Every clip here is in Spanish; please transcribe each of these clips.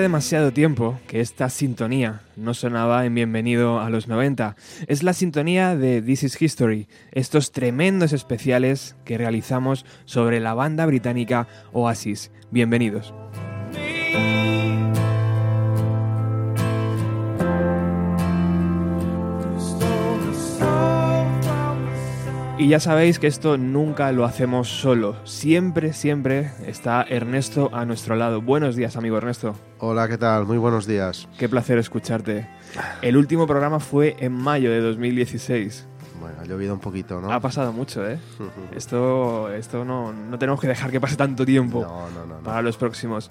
Demasiado tiempo que esta sintonía no sonaba en Bienvenido a los 90. Es la sintonía de This is History, estos tremendos especiales que realizamos sobre la banda británica Oasis. Bienvenidos. Y ya sabéis que esto nunca lo hacemos solo. Siempre, siempre está Ernesto a nuestro lado. Buenos días, amigo Ernesto. Hola, ¿qué tal? Muy buenos días. Qué placer escucharte. El último programa fue en mayo de 2016. Bueno, ha llovido un poquito, ¿no? Ha pasado mucho, ¿eh? esto esto no, no, tenemos que dejar que pase tanto tiempo no, no, no, para los próximos.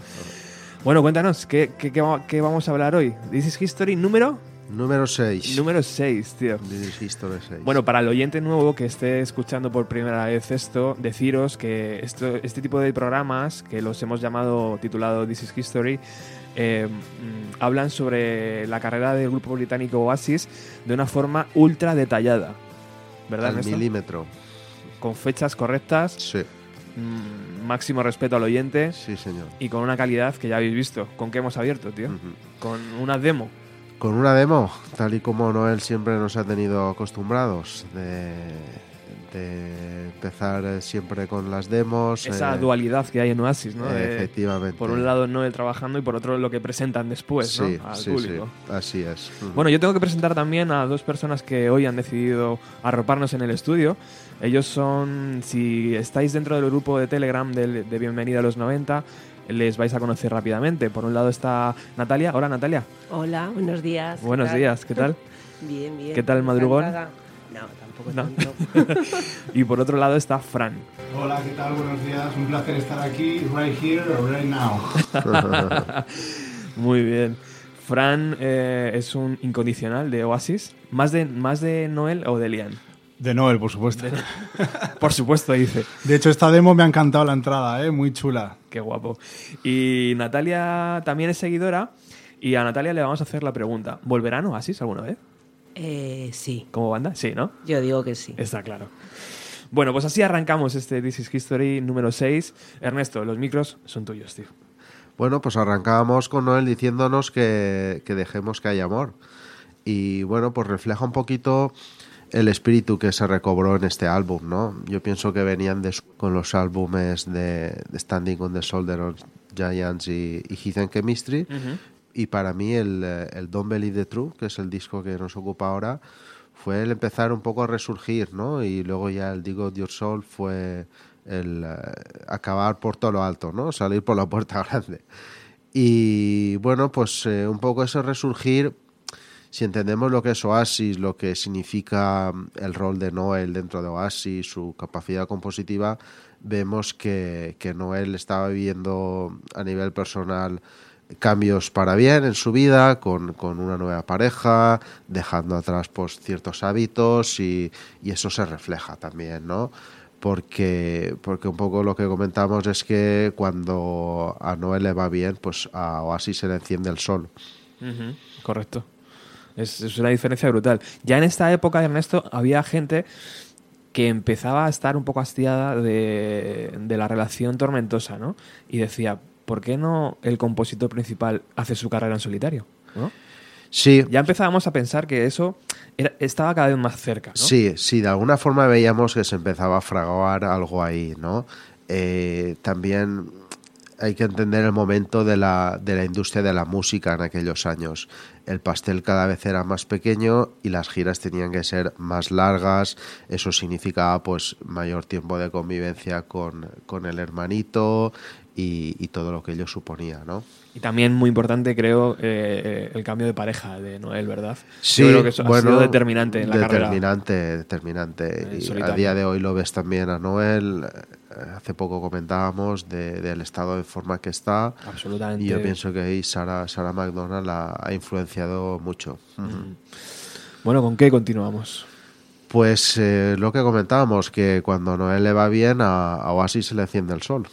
Bueno, cuéntanos, ¿qué, qué, qué vamos a hablar hoy? This is History número Número 6. Número 6, tío. History 6. Bueno, para el oyente nuevo que esté escuchando por primera vez esto, deciros que esto, este tipo de programas, que los hemos llamado titulado This is History, eh, mm, hablan sobre la carrera del grupo británico Oasis de una forma ultra detallada. ¿Verdad, Al milímetro. Con fechas correctas. Sí. Mm, máximo respeto al oyente. Sí, señor. Y con una calidad que ya habéis visto. ¿Con qué hemos abierto, tío? Con una demo con una demo, tal y como Noel siempre nos ha tenido acostumbrados, de, empezar siempre con las demos. Esa eh, dualidad que hay en Oasis, ¿no? efectivamente. Por un lado Noel trabajando y por otro lo que presentan después, ¿no? Al sí, público. Sí, así es. Bueno, yo tengo que presentar también a dos personas que hoy han decidido arroparnos en el estudio. Ellos son, si estáis dentro del grupo de Telegram de, de Bienvenida a los 90, les vais a conocer rápidamente. Por un lado está Natalia. Hola, Natalia. Hola, buenos días. Buenos días, ¿qué tal? bien, bien. ¿Qué tal el madrugón? No, tampoco tanto. y por otro lado está Fran. Hola, ¿qué tal? Buenos días. Un placer estar aquí, right here, right now. Muy bien. Fran eh, es un incondicional de Oasis. ¿Más de, ¿Más de Noel o de Lian? De Noel, por supuesto. por supuesto, dice. De hecho, esta demo me ha encantado la entrada, ¿eh? muy chula. Qué guapo. Y Natalia también es seguidora y a Natalia le vamos a hacer la pregunta. ¿Volverán Oasis alguna vez? Eh, sí. ¿Como banda? Sí, ¿no? Yo digo que sí. Está claro. Bueno, pues así arrancamos este This is History número 6. Ernesto, los micros son tuyos, tío. Bueno, pues arrancábamos con Noel diciéndonos que, que dejemos que haya amor. Y bueno, pues refleja un poquito el espíritu que se recobró en este álbum, ¿no? Yo pienso que venían con los álbumes de, Standing on the Shoulder of Giants y, y Heath and Chemistry. Y para mí el, el Don't Believe the True, que es el disco que nos ocupa ahora, fue el empezar un poco a resurgir, ¿no? Y luego ya el Digo Your Soul fue el eh, acabar por todo lo alto, ¿no? Salir por la puerta grande. Y bueno, pues eh, un poco ese resurgir si entendemos lo que es Oasis, lo que significa mm, el rol de Noel dentro de Oasis, su capacidad compositiva, vemos que, Noel estaba viviendo a nivel personal cambios para bien en su vida, con, una nueva pareja, dejando atrás pues, ciertos hábitos y, y, eso se refleja también, ¿no? Porque, porque un poco lo que comentamos es que cuando a Noel le va bien, pues a Oasis se le enciende el sol. Correcto. Es, una diferencia brutal. Ya en esta época, Ernesto, había gente que empezaba a estar un poco hastiada de, la relación tormentosa, ¿no? Y decía, ¿por qué no el compositor principal hace su carrera en solitario? Sí. Ya empezábamos a pensar que eso estaba cada vez más cerca, ¿no? Sí, sí, de alguna forma veíamos que se empezaba a fraguar algo ahí, ¿no? Eh, también hay que entender el momento de la, de la industria de la música en aquellos años. El pastel cada vez era más pequeño y las giras tenían que ser más largas. Eso significaba pues mayor tiempo de convivencia con, con el hermanito y, todo lo que ello suponía, ¿no? Y también muy importante, creo, eh, eh, el cambio de pareja de Noel, ¿verdad? Sí, creo que eso ha sido determinante en la determinante, carrera. Determinante, Y a día de hoy lo ves también a Noel. Eh, hace poco comentábamos del estado de forma que está. Absolutamente. Y yo pienso que ahí Sarah, Sarah McDonald ha influenciado mucho. Bueno, ¿con qué continuamos? Pues lo que comentábamos, que cuando Noel le va bien, a Oasis se le enciende el sol.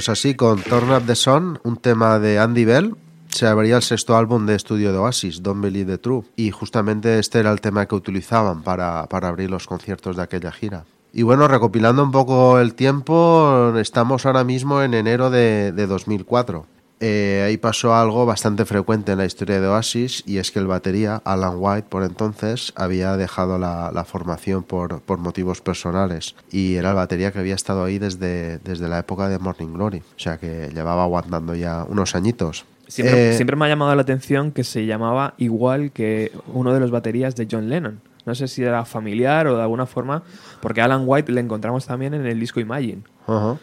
Pues así, con Turn Up the Sun, un tema de Andy Bell, se abría el sexto álbum de estudio de Oasis, Don't Believe the True, y justamente este era el tema que utilizaban para, para abrir los conciertos de aquella gira. Y bueno, recopilando un poco el tiempo, estamos ahora mismo en enero de, de 2004. Eh, ahí pasó algo bastante frecuente en la historia de Oasis y es que el batería, Alan White, por entonces, había dejado la, la formación por, por, motivos personales y era el batería que había estado ahí desde, desde la época de Morning Glory, o sea que llevaba aguantando ya unos añitos. Siempre, eh, siempre me ha llamado la atención que se llamaba igual que uno de los baterías de John Lennon. No sé si era familiar o de alguna forma, porque Alan White le encontramos también en el disco Imagine. Uh -huh.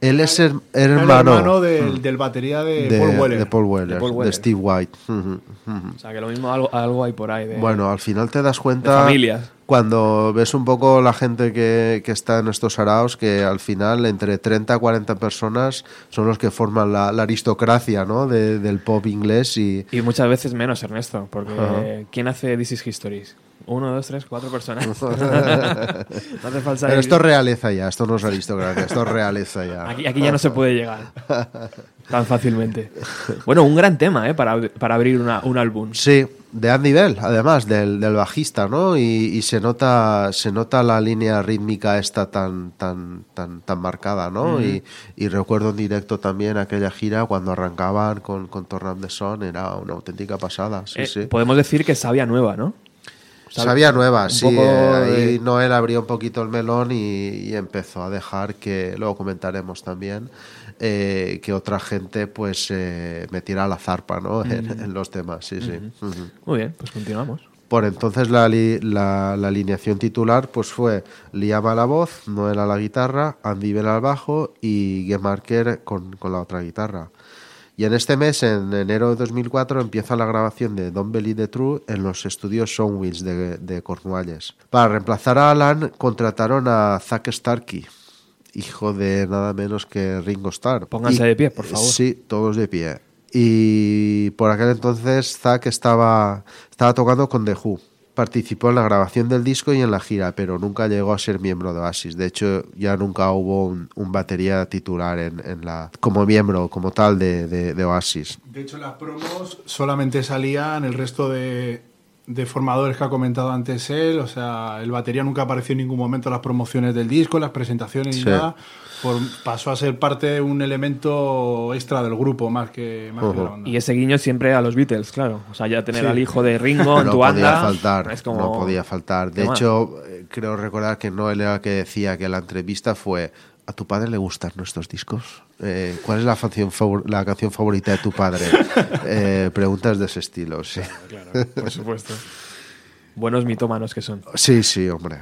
Él es el, el hermano, hermano del, del, batería de, de, Paul Weller. de, Paul Weller, de, Paul Weller. Steve White. O sea, que lo mismo algo, algo hay por ahí. De, bueno, al final te das cuenta familias. cuando ves un poco la gente que, que, está en estos araos que al final entre 30 a 40 personas son los que forman la, la aristocracia ¿no? De, del pop inglés y... y muchas veces menos, Ernesto, porque ¿quién hace This is Histories? Uno, dos, tres, cuatro personas. no hace falta Pero esto es realeza ya, esto no es aristocracia, esto es realeza ya. Aquí, aquí ya no se puede llegar tan fácilmente. Bueno, un gran tema ¿eh? para, para abrir una, un álbum. Sí, de Andy Bell, además, del, del bajista, ¿no? Y, y, se nota se nota la línea rítmica esta tan tan tan tan marcada, ¿no? Y, y, recuerdo en directo también aquella gira cuando arrancaban con, con Turn Up the Sun, era una auténtica pasada. Sí, eh, sí. Podemos decir que sabía nueva, ¿no? Sabía nueva, sí. Ahí de- Noel abrió un poquito el melón y, y empezó a dejar que, luego comentaremos también, eh, que otra gente pues eh, metiera la zarpa ¿no? en, en los temas. Sí, sí. Muy bien, pues continuamos. Por entonces la, li- la- la alineación titular pues fue Liam a la voz, Noel a la guitarra, Andy Bell al bajo y Gemarker con, con la otra guitarra. Y en este mes, en enero de 2004, empieza la grabación de Don't Believe the True en los estudios Soundwills de, de Cornualles. Para reemplazar a Alan, contrataron a Zack Starkey, hijo de nada menos que Ringo Starr. Pónganse Y- de pie, por favor. Sí, todos de pie. Y por aquel entonces Zack estaba, estaba tocando con The Who. Participó en la grabación del disco y en la gira, pero nunca llegó a ser miembro de Oasis. De hecho, ya nunca hubo un, un batería titular en, en la, como miembro, como tal, de, de- de Oasis. De hecho, las promos solamente salían el resto de, de formadores que ha comentado antes él. O sea, el batería nunca apareció en ningún momento en las promociones del disco, en las presentaciones ni Sí. nada. Por- pasó a ser parte de un elemento extra del grupo más que, más que la banda. Y ese guiño siempre a los Beatles, claro. O sea, ya tener Sí. al hijo de Ringo en no tu banda. faltar, es como- no podía faltar. De hecho, eh, creo recordar que Noel era el que decía que la entrevista fue ¿A tu padre le gustan nuestros discos? Eh, ¿Cuál es la canción, favor- la canción favorita de tu padre? Eh, preguntas de ese estilo, sí. Claro, por supuesto. Buenos mitómanos que son. Sí, sí, hombre.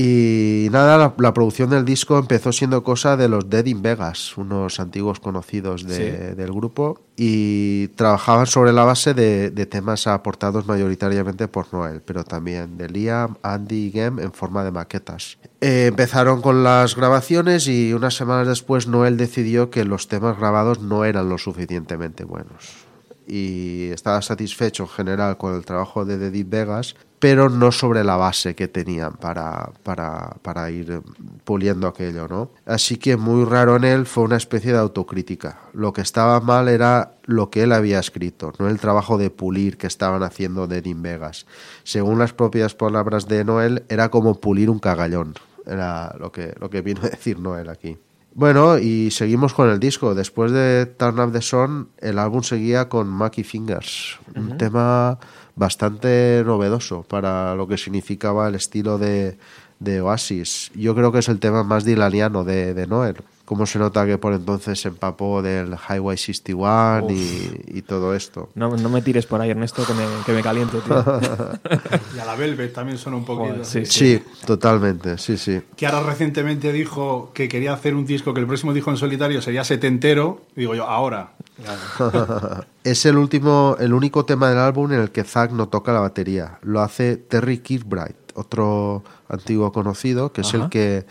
Y nada, la, la producción del disco empezó siendo cosa de los Dead in Vegas, unos antiguos conocidos de- Sí. del grupo, y trabajaban sobre la base de, de temas aportados mayoritariamente por Noel, pero también de Liam, Andy y Gem en forma de maquetas. Eh, empezaron con las grabaciones y unas semanas después Noel decidió que los temas grabados no eran lo suficientemente buenos y estaba satisfecho en general con el trabajo de The Deep Vegas, pero no sobre la base que tenían para, para, para ir puliendo aquello, ¿no? Así que muy raro en él fue una especie de autocrítica. Lo que estaba mal era lo que él había escrito, no el trabajo de pulir que estaban haciendo de Deep Vegas. Según las propias palabras de Noel, era como pulir un cagallón. Era lo que, lo que vino a decir Noel aquí. Bueno, y seguimos con el disco. Después de Turn Up the Sun, el álbum seguía con Mackie Fingers, un tema bastante novedoso para lo que significaba el estilo de, de Oasis. Yo creo que es el tema más dilaniano de, de Noel. Cómo se nota que por entonces se empapó del Highway 61 y, y todo esto. No, no me tires por ahí, Ernesto, que me, que me caliento, tío. Y a la Velvet también suena un poquito. Joder, sí, Sí, totalmente, sí, sí. Que ahora recientemente dijo que quería hacer un disco, que el próximo disco en solitario sería setentero. Digo yo, ahora. Es el último, el único tema del álbum en el que Zack no toca la batería. Lo hace Terry Kirkbride, otro antiguo conocido, que es Ajá. el que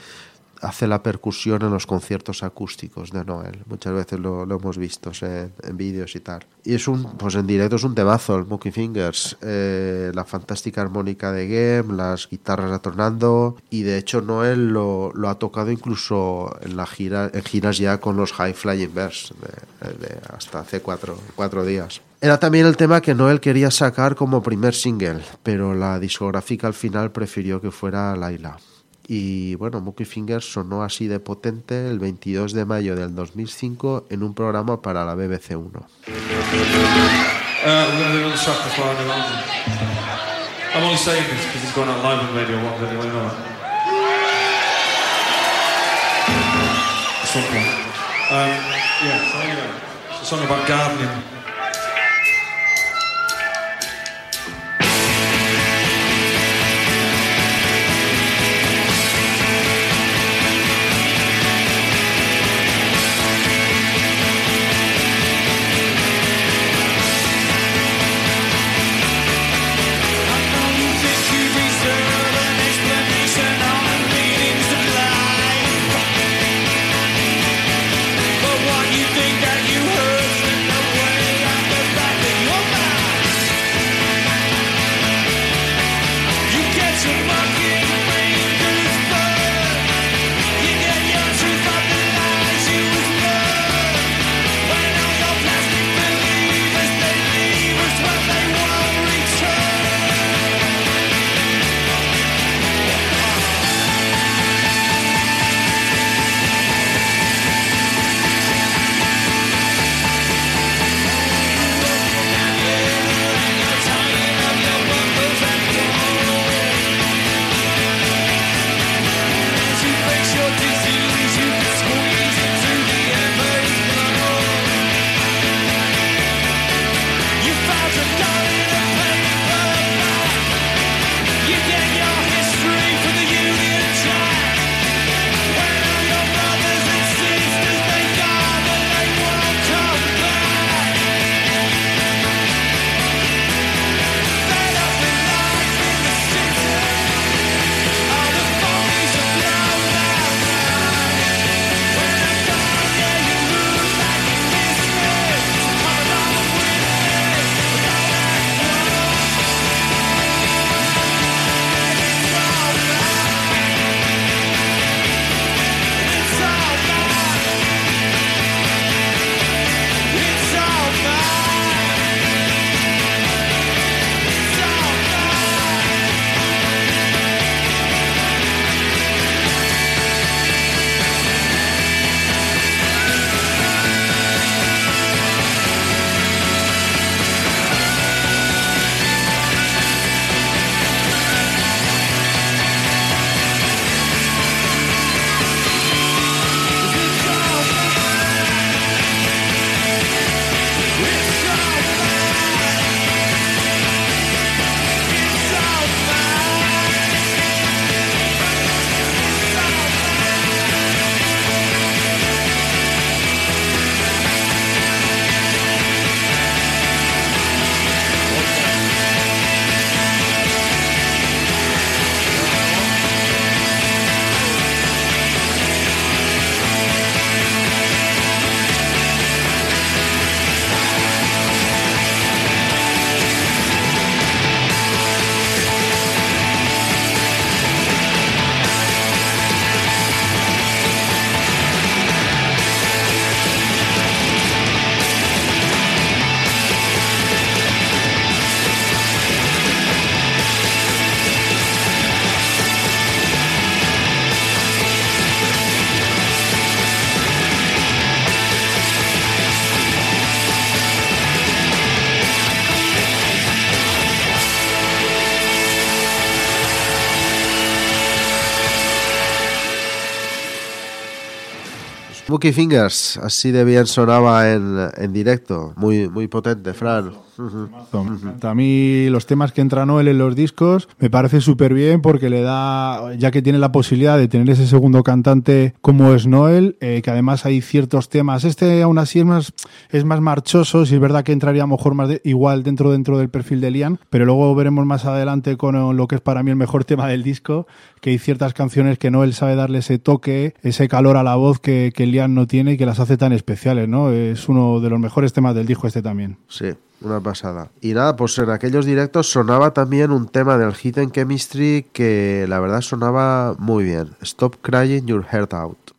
hace la percusión en los conciertos acústicos de Noel. Muchas veces lo, lo hemos visto en, en vídeos y tal. Y es un, pues en directo es un temazo, el Monkey Fingers. Eh, la fantástica armónica de Game, las guitarras retornando. Y de hecho Noel lo, lo, ha tocado incluso en la gira, en giras ya con los High Flying Birds de, de hasta hace cuatro, cuatro días. Era también el tema que Noel quería sacar como primer single, pero la discográfica al final prefirió que fuera Laila. Y bueno, Monkey Fingers sonó así de potente el 22 de mayo del 2005 en un programa para la BBC 1. Uh, Fingers, así de bien sonaba en, en directo, muy, muy potente, Fran. A mí los temas que entra Noel en los discos me parece súper bien porque le da, ya que tiene la posibilidad de tener ese segundo cantante como es Noel, eh, que además hay ciertos temas. Este aún así es más, es más marchoso, si es verdad que entraría a lo mejor más igual dentro, dentro del perfil de Liam, pero luego veremos más adelante con lo que es para mí el mejor tema del disco, que hay ciertas canciones que Noel sabe darle ese toque, ese calor a la voz que, que Liam no tiene y que las hace tan especiales, ¿no? Es uno de los mejores temas del disco este también. Sí, una pasada. Y nada, pues en aquellos directos sonaba también un tema del Hidden Chemistry que la verdad sonaba muy bien. Stop Crying Your Heart Out.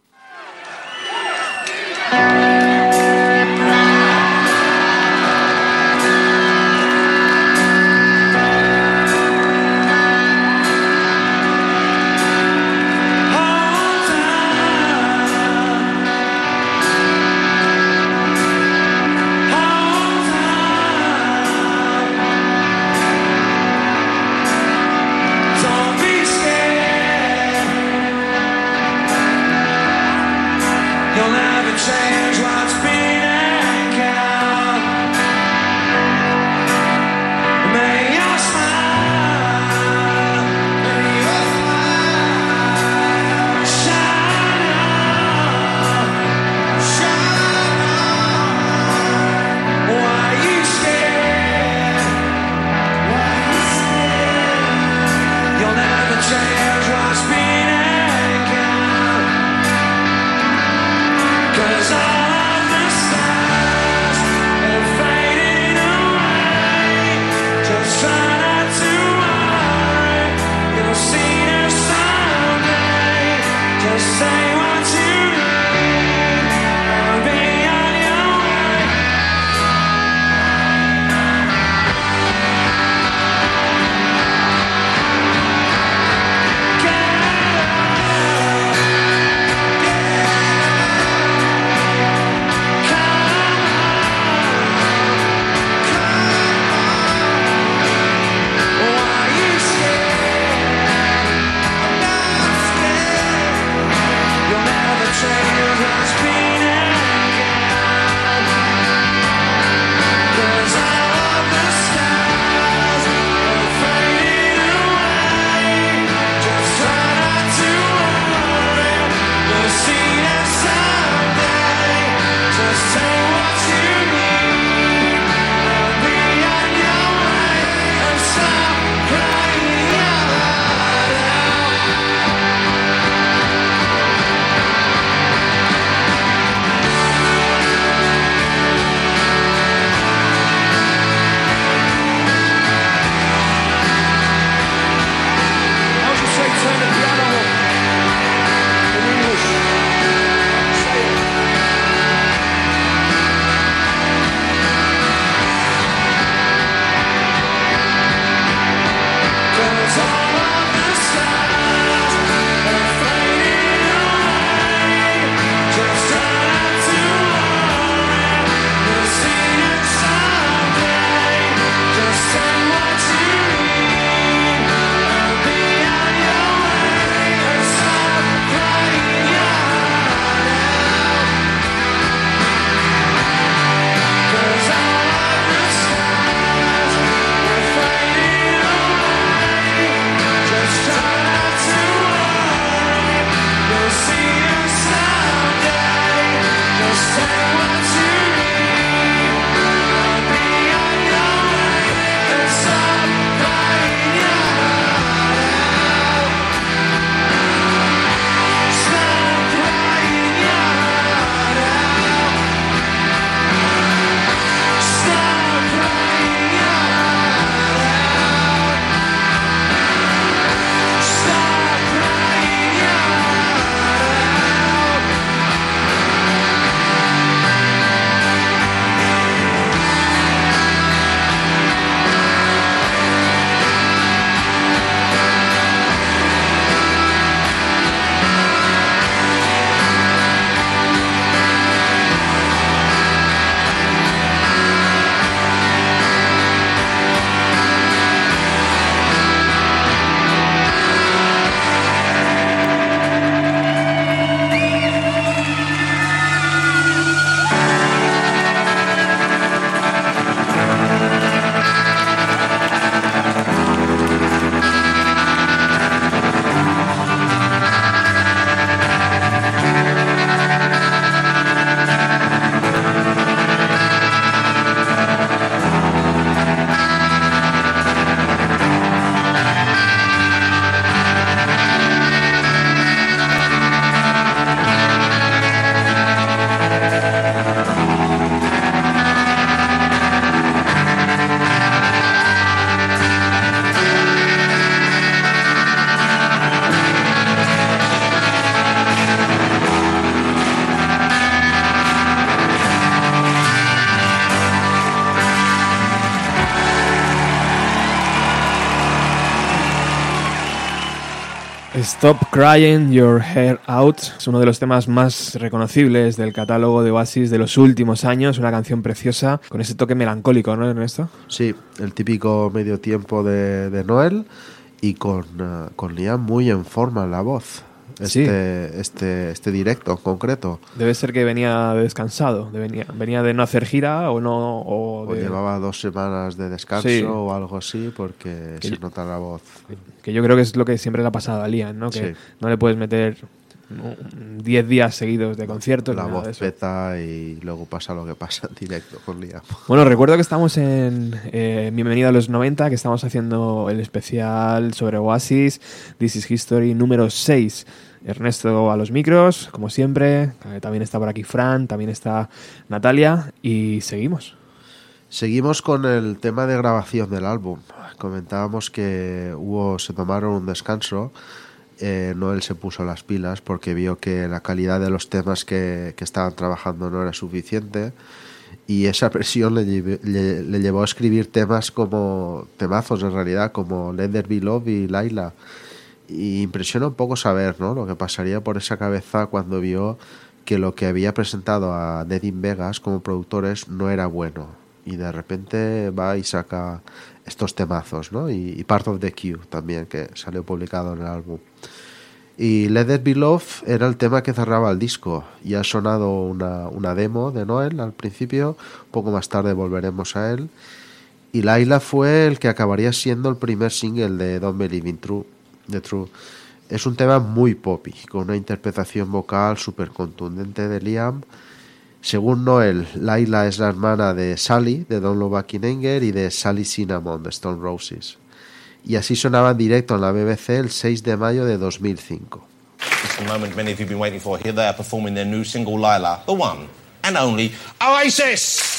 Stop Crying Your Hair Out. Es uno de los temas más reconocibles del catálogo de Oasis de los últimos años, una canción preciosa con ese toque melancólico, ¿no, Ernesto? Sí, el típico medio tiempo de, de Noel y con, uh, con Liam muy en forma en la voz este, este, este directo en concreto. Debe ser que venía descansado, de venía, venía de no hacer gira o no. O, llevaba dos semanas de descanso o algo así, porque se nota la voz. Que yo creo que es lo que siempre le ha pasado a Liam, ¿no? Que no le puedes meter 10 días seguidos de conciertos. La voz peta y luego pasa lo que pasa en directo con Liam. Bueno, recuerdo que estamos en eh, Bienvenido a los 90, que estamos haciendo el especial sobre Oasis, This is History número 6. Ernesto a los micros, como siempre. Eh, también está por aquí Fran, también está Natalia y seguimos. Seguimos con el tema de grabación del álbum. Comentábamos que hubo, se tomaron un descanso. Eh, Noel se puso las pilas porque vio que la calidad de los temas que, estaban trabajando no era suficiente y esa presión le, le, llevó a escribir temas como temazos en realidad como Let There Be Love y Laila y impresiona un poco saber ¿no? lo que pasaría por esa cabeza cuando vio que lo que había presentado a Nedin Vegas como productores no era bueno. Y de repente va y saca estos temazos, ¿no? Y, Part of the Queue también, que salió publicado en el álbum. Y Let It Be Love era el tema que cerraba el disco. Y ha sonado una, demo de Noel al principio, poco más tarde volveremos a él. Y Laila fue el que acabaría siendo el primer single de Don't Believe in True The. Es un tema muy poppy, con una interpretación vocal súper contundente de Liam. Según Noel, Laila es la hermana de Sally, de Don Anger, y de Sally Cinnamon, de Stone Roses. Y así sonaba en directo en la BBC el 6 de mayo de 2005. It's the moment many of you have been waiting for. Here they are performing single, Lila, the one and only Oasis!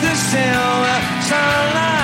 Silver uh, sunlight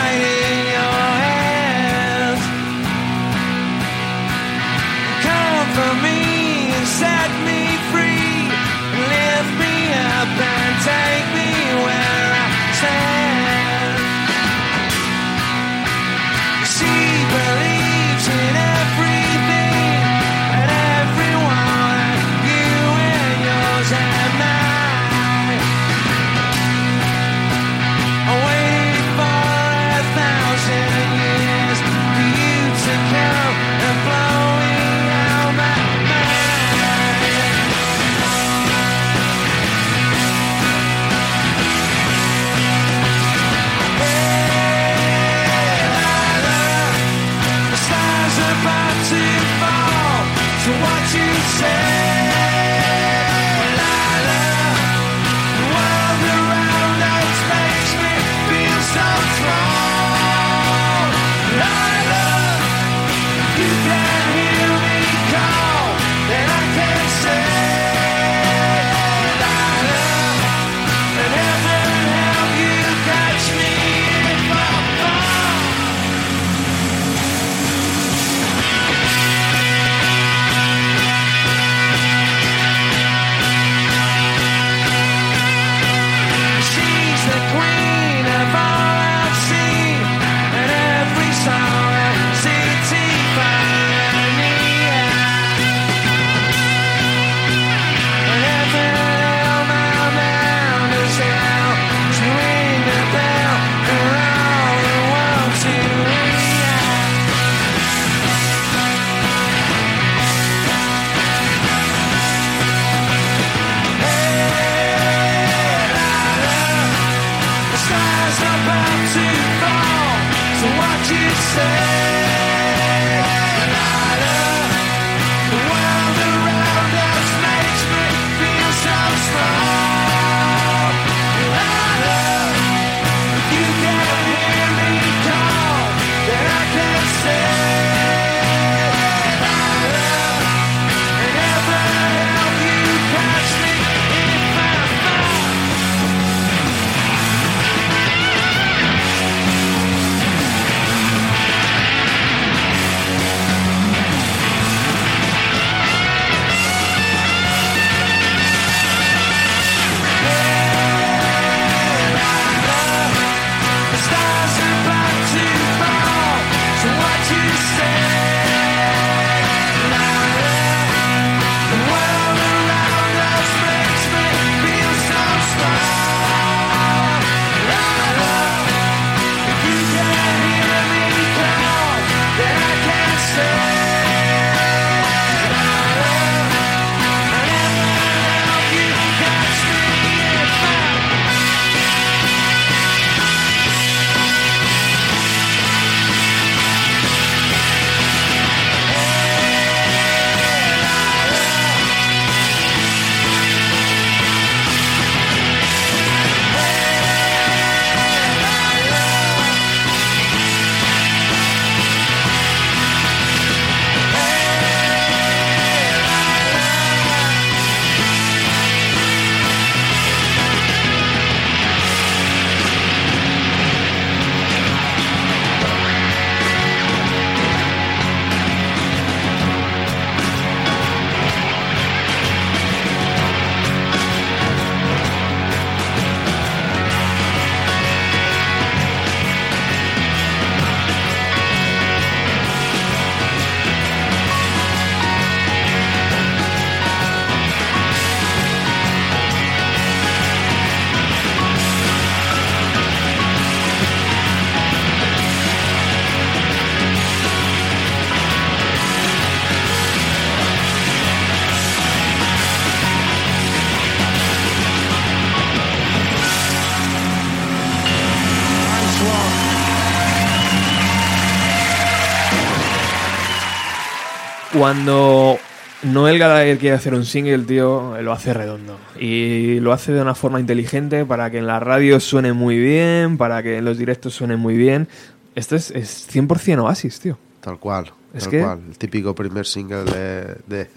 Cuando Noel Gallagher quiere hacer un single, tío, lo hace redondo. Y lo hace de una forma inteligente para que en la radio suene muy bien, para que en los directos suene muy bien. Esto es, es 100% Oasis, tío. Tal cual. Es tal que- cual. El típico primer single de, de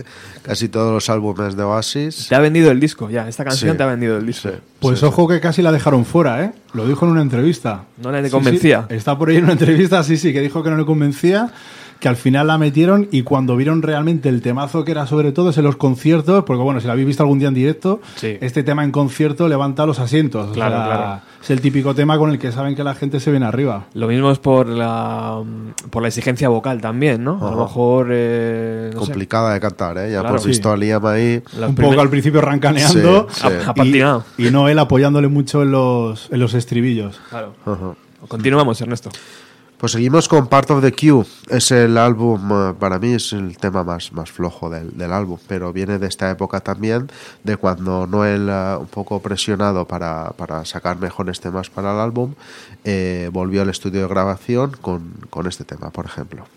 casi todos los álbumes de Oasis. Te ha vendido el disco, ya. Esta canción Sí. te ha vendido el disco. Sí, Pues sí, ojo que casi la dejaron fuera, ¿eh? Lo dijo en una entrevista. No le Sí, convencía. sí, está por ahí en una entrevista, sí, sí, que dijo que no le convencía, que al final la metieron y cuando vieron realmente el temazo que era sobre todo es en los conciertos, porque bueno, si la habéis visto algún día en directo, Sí. este tema en concierto levanta los asientos. o Claro, sea, claro. Es el típico tema con el que saben que la gente se viene arriba. Lo mismo es por la, por la exigencia vocal también, ¿no? A lo mejor. eh, no sé. Complicada de cantar, ¿eh? Ya Claro. hemos visto a Liam ahí. Las Un primer- poco al principio rancaneando Sí, sí. Y, y Noel apoyándole mucho en los, en los estribillos. Claro. Ajá. Continuamos, Ernesto. Pues seguimos con Part of the Queue. Es el álbum, eh, para mí es el tema más, más flojo del, del álbum, pero viene de esta época también, de cuando Noel, eh, un poco presionado para, para sacar mejores temas para el álbum, eh, volvió al estudio de grabación con, con este tema, por ejemplo.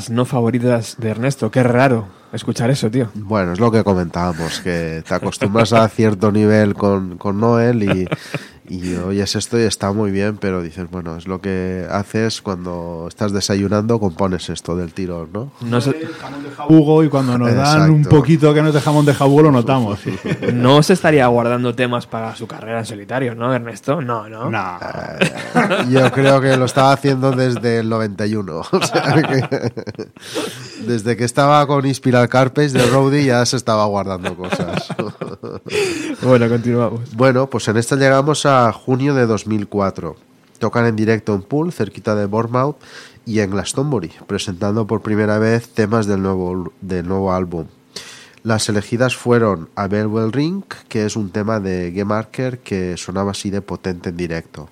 De las no favoritas de Ernesto. Qué raro escuchar eso, tío. Bueno, es lo que comentábamos, que te acostumbras a cierto nivel con, con Noel y, y oyes esto y está muy bien, pero dices, bueno, es lo que haces cuando estás desayunando, compones esto del tirón, ¿no? No se, Hugo y cuando nos dan un poquito que no es de jamón de jabugo lo notamos. no se estaría guardando temas para su carrera en solitario, ¿no, Ernesto? No, no. Nah. Yo creo que lo estaba haciendo desde el 91. O sea que desde que estaba con Inspiral Carpes de Rowdy ya se estaba guardando cosas. Bueno, continuamos. Bueno, pues en esta llegamos a junio de 2004. Tocan en directo en Poole, cerquita de Bournemouth, y en Glastonbury, presentando por primera vez temas del nuevo, del nuevo álbum. Las elegidas fueron A Bell Will Ring, que es un tema de Game Marker que sonaba así de potente en directo.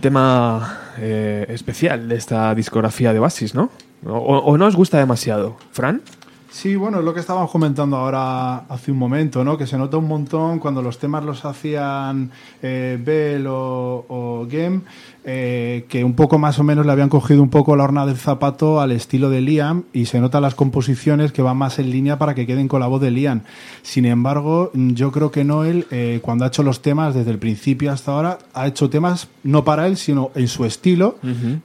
Tema eh, especial de esta discografía de Basis, ¿no? O, o no os gusta demasiado? ¿Fran? Sí, bueno, es lo que estábamos comentando ahora hace un momento, ¿no? Que se nota un montón cuando los temas los hacían eh, Bell o Game, eh, que un poco más o menos le habían cogido un poco la horna del zapato al estilo de Liam y se notan las composiciones que van más en línea para que queden con la voz de Liam. Sin embargo, yo creo que Noel, eh, cuando ha hecho los temas desde el principio hasta ahora, ha hecho temas no para él, sino en su estilo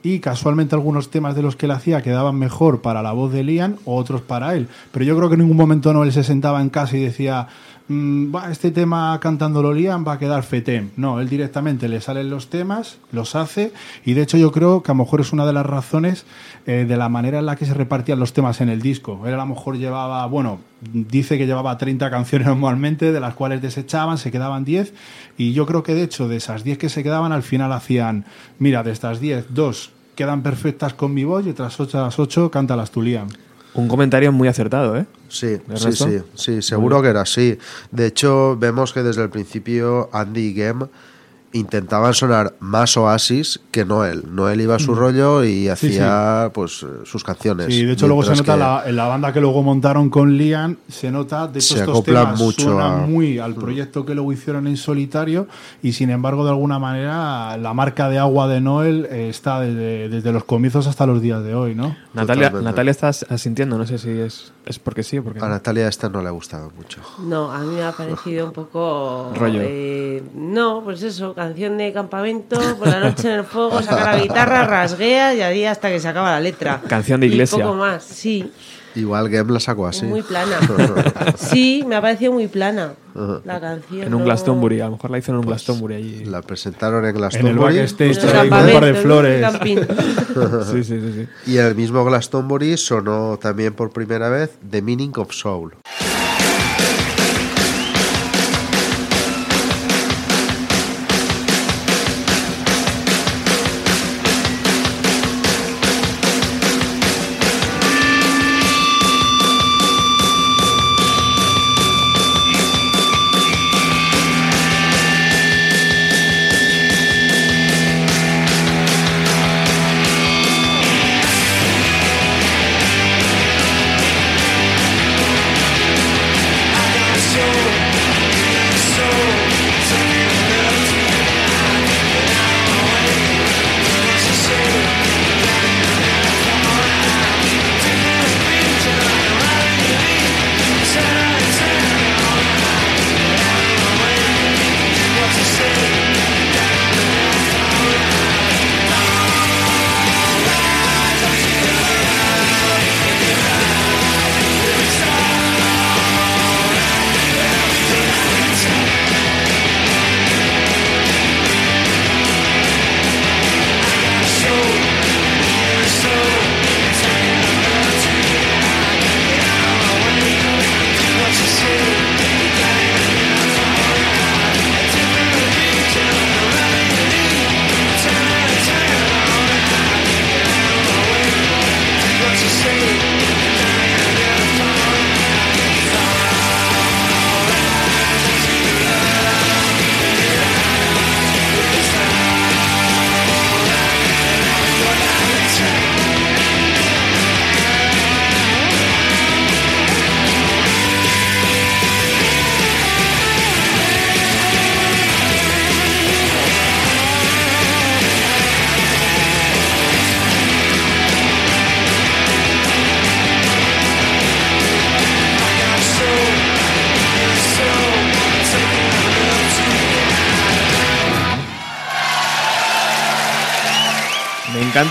y casualmente algunos temas de los que él hacía quedaban mejor para la voz de Liam o otros para él. Pero yo creo que en ningún momento Noel se sentaba en casa y decía, "Mm, va, este tema cantándolo Liam va a quedar fetem. No, él directamente le salen los temas, los hace y de hecho yo creo que a lo mejor es una de las razones eh, de la manera en la que se repartían los temas en el disco. Él a lo mejor llevaba, bueno, dice que llevaba 30 canciones normalmente, de las cuales desechaban, se quedaban 10 y yo creo que de hecho de esas 10 que se quedaban al final hacían, mira, de estas 10, dos quedan perfectas con mi voz y otras otras ocho canta las tu Liam. Un comentario muy acertado, ¿eh? Sí, sí, sí, sí, seguro que era así. De hecho, vemos que desde el principio Andy y Gem intentaban sonar más Oasis que Noel. Noel iba a su rollo y Mm. Sí, hacía pues eh, sus canciones. Sí, de hecho luego se nota que- la, en la banda que luego montaron con Liam, se nota, de hecho Se estos temas mucho suenan a- Mm. muy al proyecto que luego hicieron en solitario y sin embargo de alguna manera la marca de agua de Noel eh, está desde, desde los comienzos hasta los días de hoy, ¿no? Natalia, Totalmente. Natalia estás asintiendo, no sé si es, es porque sí o porque A no. Natalia esta no le ha gustado mucho. No, a mí me ha parecido un poco... Rollo. eh, no, pues eso, canción de campamento, por la noche en el fuego, saca la guitarra, rasguea y ahí hasta que se acaba la letra. Canción de Y iglesia. poco más, sí. Igual Gem la sacó así. Muy plana. Sí, me ha parecido muy plana la canción. En un no- Glastonbury, a lo mejor la hizo en un Glastonbury allí. La presentaron en En el Glastonbury backstage En el ahí con un par de flores. Sí, sí, sí, sí. y en el mismo Glastonbury sonó también por primera vez The Meaning of Soul.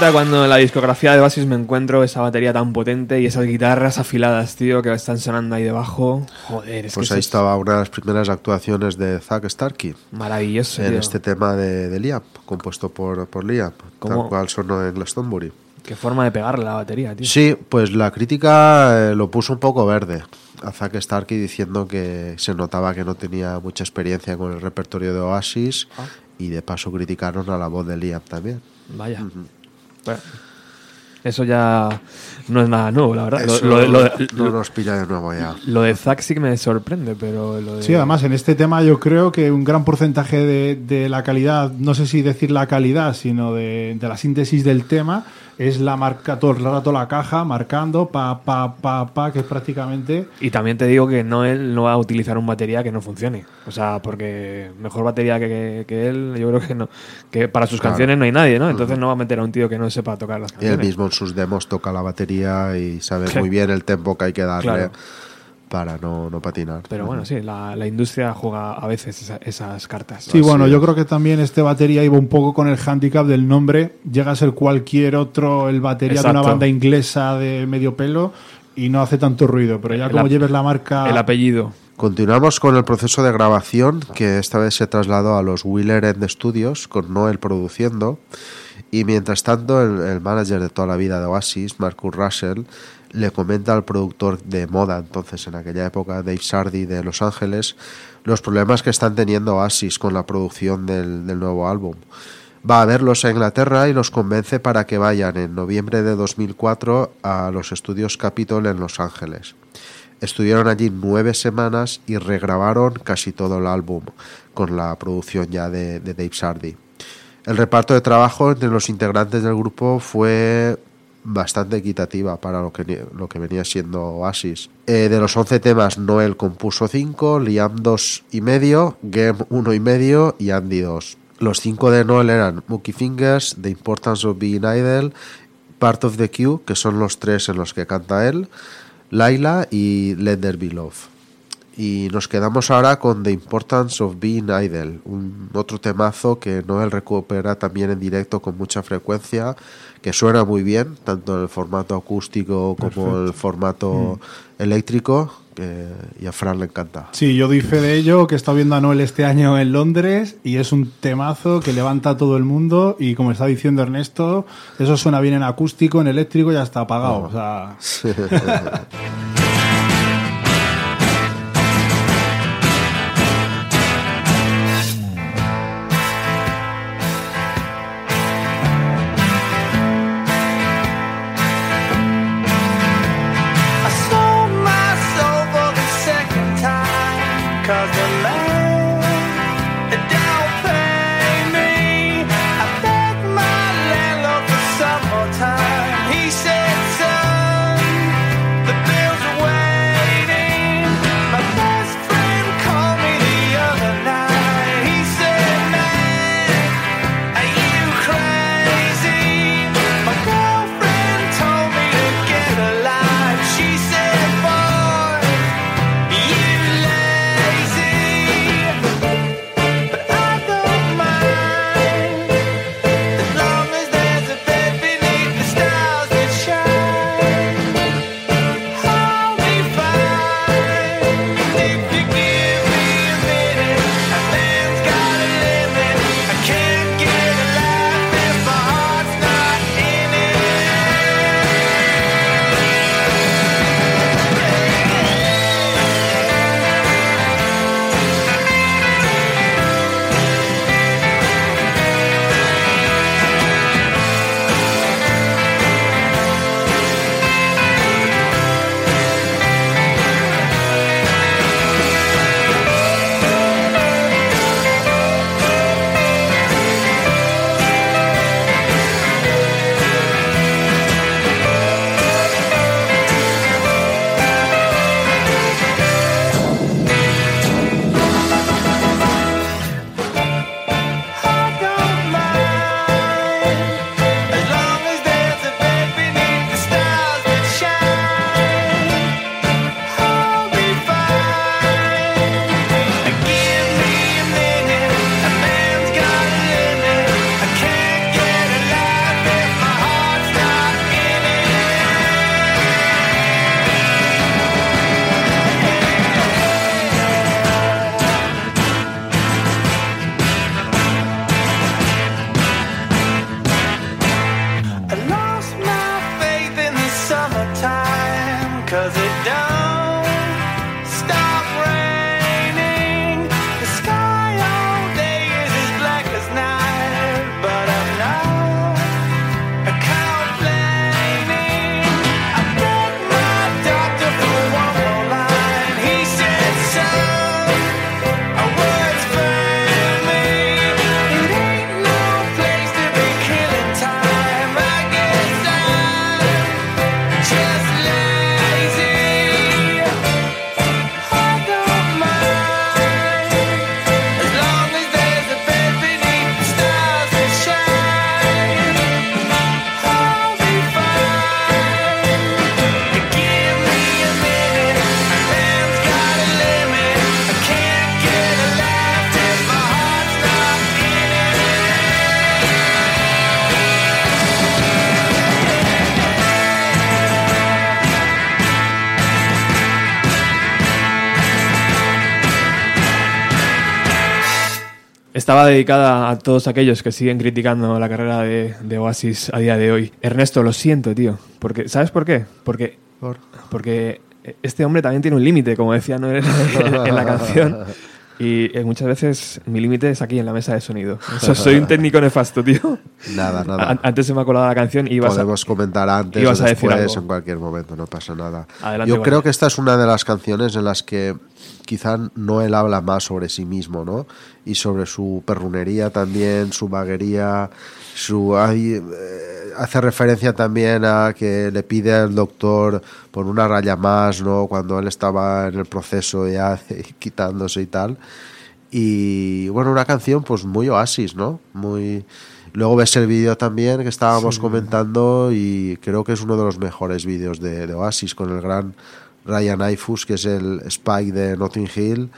Encanta cuando en la discografía de Oasis me encuentro esa batería tan potente y esas guitarras afiladas, tío, que están sonando ahí debajo. Joder, es Pues que ahí es estaba una de las primeras actuaciones de Zack Starkey maravilloso. en tío. este tema de, de Liam, compuesto por, por Liam, tal cual sonó en Glastonbury. Qué forma de pegarle la batería, tío. Sí, pues la crítica eh, lo puso un poco verde a Zack Starkey diciendo que se notaba que no tenía mucha experiencia con el repertorio de Oasis Ah. y de paso criticaron a la voz de Liam también. Vaya. Bueno, eso ya no es nada nuevo, la verdad. Lo- Eso lo, de- lo de- no nos pilla de nuevo ya. lo de Zack sí que me sorprende, pero lo de... Sí, además en este tema yo creo que un gran porcentaje de, de la calidad, no sé si decir la calidad, sino de, de la síntesis del tema, es la marca todo el rato la caja, marcando pa, pa, pa, pa, que es prácticamente... Y también te digo que no él no va a utilizar un batería que no funcione. O sea, porque mejor batería que, que- que él, yo creo que no. Que para sus Claro. canciones no hay nadie, ¿no? Entonces no va a meter a un tío que no sepa tocar las Y canciones. él mismo en sus demos toca la batería y sabe muy bien el tempo que hay que darle Claro. Para no, no patinar. Pero bueno, sí, la, la industria juega a veces esa- esas cartas. Sí, Así bueno, yo creo que también este batería iba un poco con el handicap del nombre. Llega a ser cualquier otro el batería de una banda inglesa de medio pelo y no hace tanto ruido. Pero ya El como lleves la marca... El apellido. Continuamos con el proceso de grabación, que esta vez se trasladó a los Wheeler End Studios, con Noel produciendo. Y mientras tanto, el, manager de toda la vida de Oasis, Marcus Russell, le comenta al productor de moda, entonces en aquella época, Dave Sardi de Los Ángeles, los problemas que están teniendo Oasis con la producción del, del nuevo álbum. va a verlos a Inglaterra y los convence para que vayan en noviembre de 2004 a los estudios Capitol en Los Ángeles. Estuvieron allí nueve semanas y regrabaron casi todo el álbum con la producción ya de, Dave Sardi. El reparto de trabajo entre los integrantes del grupo fue bastante equitativa para lo que, lo que venía siendo Oasis. Eh, de los 11 temas, Noel compuso 5, Liam 2 y medio, Gem 1 y medio y Andy 2. Los 5 de Noel eran Mookie Fingers, The Importance of Being Idle, Part of the Queue, que son los tres en los que canta él, Laila y Let There Be Love. Y nos quedamos ahora con The Importance of Being Idle, un otro temazo que Noel recupera también en directo con mucha frecuencia, que suena muy bien, tanto en el formato acústico como en el formato eléctrico, que, y a Fran le encanta. Sí, yo doy fe de ello, que estado viendo a Noel este año en Londres y es un temazo que levanta a todo el mundo y como está diciendo Ernesto, eso suena bien en acústico, en eléctrico y ya está apagado. O sea, I Estaba dedicada a todos aquellos que siguen criticando la carrera de, de Oasis a día de hoy. Ernesto, lo siento, tío. Porque, ¿Sabes por qué? Porque, porque este hombre también tiene un límite, como decía Noel en la canción. Y eh, muchas veces mi límite es aquí en la mesa de sonido. O sea, soy un técnico nefasto, tío. Nada, nada. An- Antes se me ha colado la canción y ibas a- Podemos comentar antes ibas o a decir después, algo. en cualquier momento, no pasa nada. Adelante, Yo creo que esta es una de las canciones en las que quizá Noel habla más sobre sí mismo, ¿no? Y sobre su perrunería también, su vaguería, su hay, eh, hace referencia también a que le pide al doctor por una raya más, ¿no? Cuando él estaba en el proceso ya quitándose y tal. Y bueno, una canción pues muy oasis, ¿no? Muy... Luego ves el vídeo también que estábamos comentando y creo que es uno de los mejores vídeos de, de Oasis con el gran Ryan Aifus, que es el Spike de Notting Hill,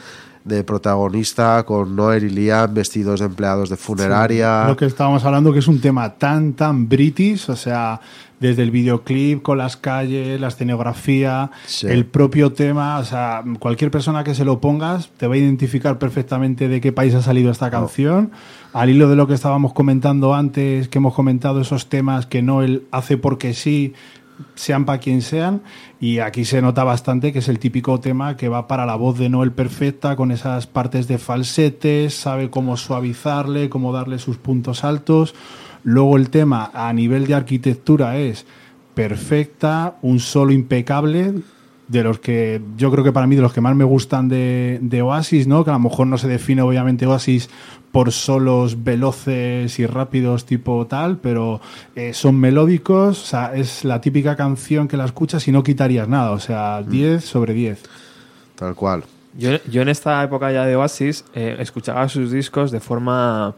de protagonista con Noel y Liam vestidos de empleados de funeraria. Lo que estábamos hablando que es un tema tan, tan british, o sea, desde el videoclip, con las calles, la escenografía, Sí. el propio tema, o sea, cualquier persona que se lo pongas te va a identificar perfectamente de qué país ha salido esta canción. Al hilo de lo que estábamos comentando antes, que hemos comentado esos temas que Noel hace porque sí, sean para quien sean, y aquí se nota bastante que es el típico tema que va para la voz de Noel perfecta, con esas partes de falsetes, sabe cómo suavizarle, cómo darle sus puntos altos. Luego el tema a nivel de arquitectura es perfecta, un solo impecable, de los que yo creo que para mí de los que más me gustan de, de Oasis, ¿no? Que a lo mejor no se define obviamente Oasis por solos veloces y rápidos tipo tal, pero eh, son melódicos, o sea, es la típica canción que la escuchas y no quitarías nada, o sea, 10 sobre 10. Tal cual. Yo, yo en esta época ya de Oasis eh, escuchaba sus discos de forma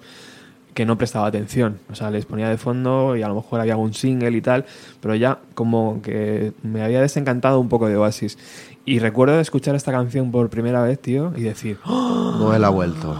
que no prestaba atención. O sea, les ponía de fondo y a lo mejor había algún single y tal, pero ya como que me había desencantado un poco de Oasis. Y recuerdo escuchar esta canción por primera vez, tío, y decir, ¡Oh, Noel ha vuelto.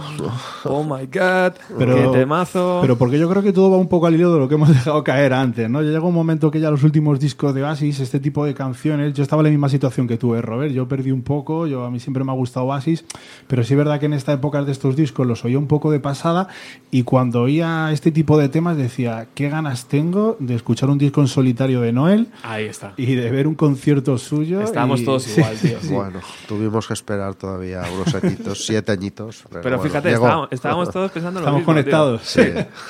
oh my god, Pero- qué temazo. Pero porque yo creo que todo va un poco al hilo de lo que hemos dejado caer antes, ¿no? Ya llega un momento que ya los últimos discos de Oasis, este tipo de canciones, yo estaba en la misma situación que tú, ¿eh, Robert? Yo perdí un poco, yo a mí siempre me ha gustado Oasis, pero sí es verdad que en esta época de estos discos los oía un poco de pasada y cuando oía este tipo de temas decía, qué ganas tengo de escuchar un disco en solitario de Noel Ahí está. y de ver un concierto suyo. Estábamos y- todos Sí, tío. Bueno, tuvimos que esperar todavía unos añitos, siete añitos. Pero, Pero bueno, fíjate, estábamos, estábamos todos pensando en lo Estamos mismo, conectados. Sí.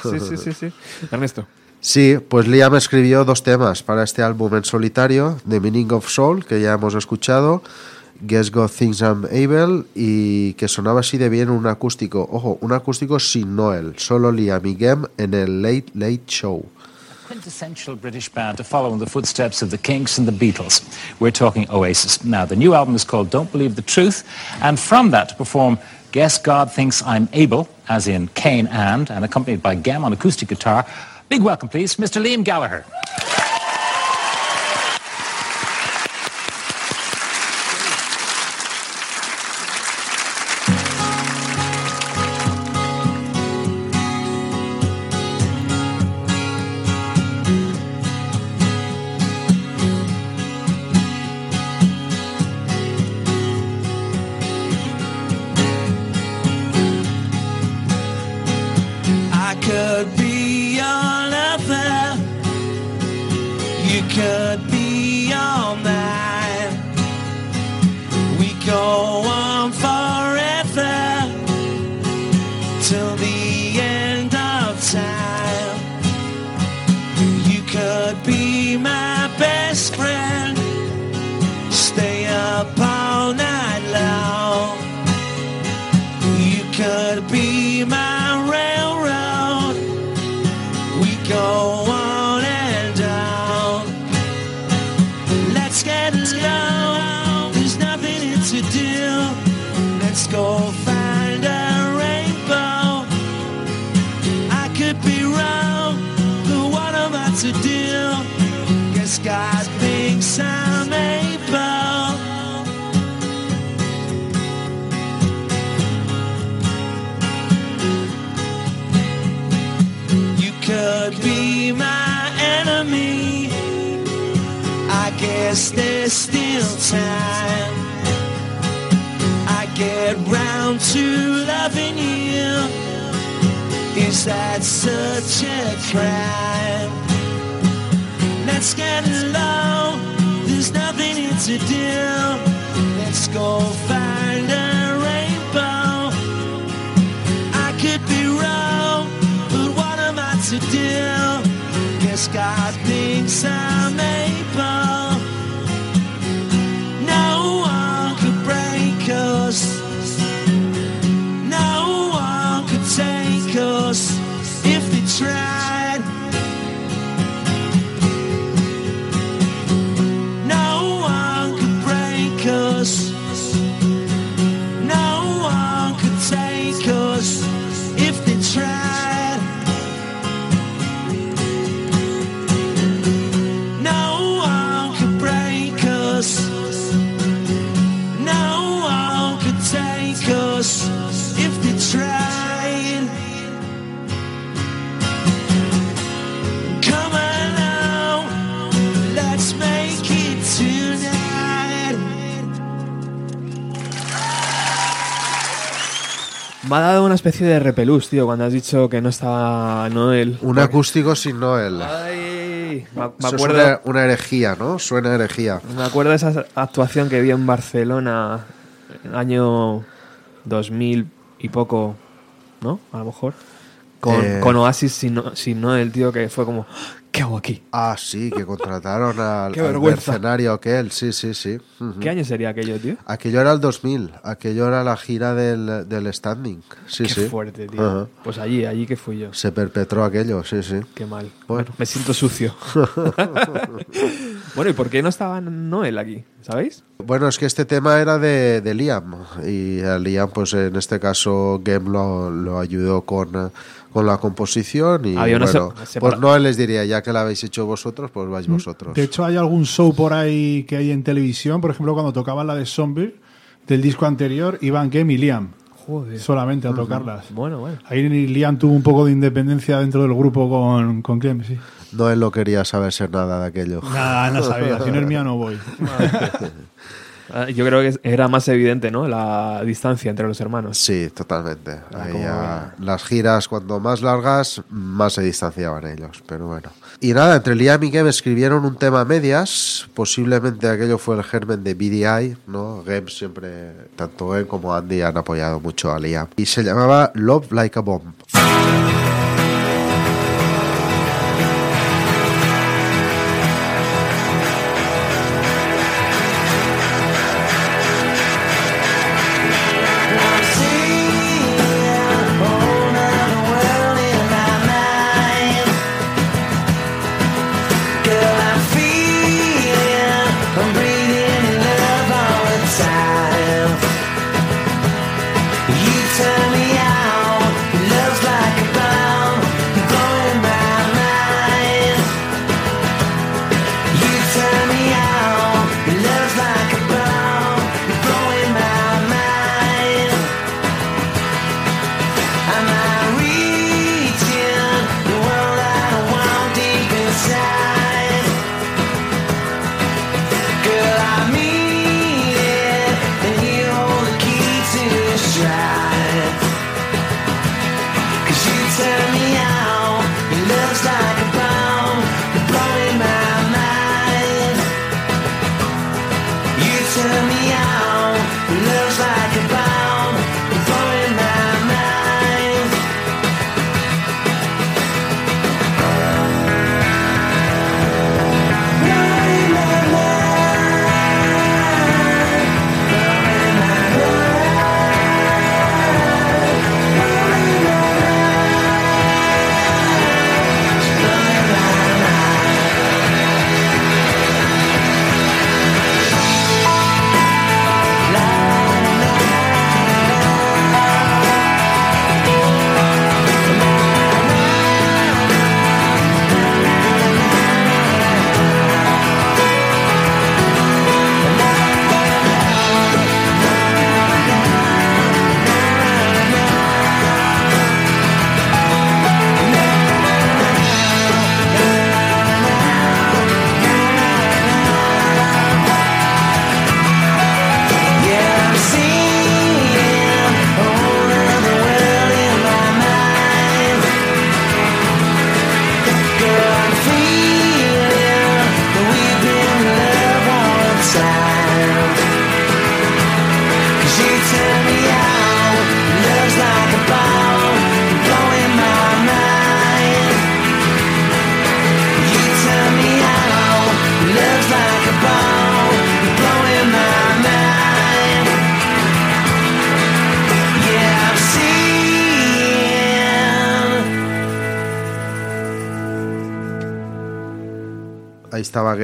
Sí, sí, sí, sí. Ernesto. Sí, pues Liam escribió dos temas para este álbum en solitario, The Meaning of Soul, que ya hemos escuchado, Guess God Thinks I'm Able, y que sonaba así de bien un acústico, ojo, un acústico sin Noel, solo Liam y Gem en el Late Late Show. Quintessential British band to follow in the footsteps of the Kinks and the Beatles. We're talking Oasis. Now, the new album is called Don't Believe the Truth, and from that to perform Guess God Thinks I'm Able, as in Kane and, and accompanied by Gem on acoustic guitar. Big welcome, please, Mr. Liam Gallagher. Especie de repelús, tío, cuando has dicho que no estaba Noel. Un acústico sin Noel. Ay, me, me Eso es acuerdo, una, una herejía, ¿no? Suena herejía. me acuerdo de esa actuación que vi en Barcelona en el año 2000 y poco, ¿no? A lo mejor. Con, Eh. con Oasis sin Noel, tío, que fue como, ¿qué hago aquí? Ah, sí, que contrataron al, Qué al mercenario aquel. Sí, sí, sí. ¿Qué año sería aquello, tío? Aquello era el 2000. Aquello era la gira del, del standing. Sí, Qué sí. fuerte, tío. Pues allí, allí que fui yo. Se perpetró aquello, sí, sí. Qué mal. Bueno. Me siento sucio. bueno, ¿y por qué no estaba Noel aquí? ¿Sabéis? Bueno, es que este tema era de, de Liam. Y a Liam, pues en este caso, Game lo, lo ayudó con, con la composición. Y Había una bueno, se- pues no les diría, ya que la habéis hecho vosotros, pues vais vosotros. De hecho, hay algún show por ahí que hay en televisión, por ejemplo, cuando tocaban la de Zombie del disco anterior, iban Game y Liam Joder. solamente a tocarlas. Bueno, bueno. Ahí Liam tuvo un poco de independencia dentro del grupo con, con Clem, sí. No él no quería saberse nada de aquello. Nada, no sabía. Si no es mía, no voy. Ah, Yo creo que era más evidente, ¿no? La distancia entre los hermanos. Sí, totalmente. Ah, Ahí cómo ya las giras, cuando más largas, más se distanciaban ellos. Pero bueno. Y nada, entre Liam y Game escribieron un tema a medias. Posiblemente aquello fue el germen de BDI, ¿no? Game siempre, tanto él como Andy han apoyado mucho a Liam. Y se llamaba Love like a bomb.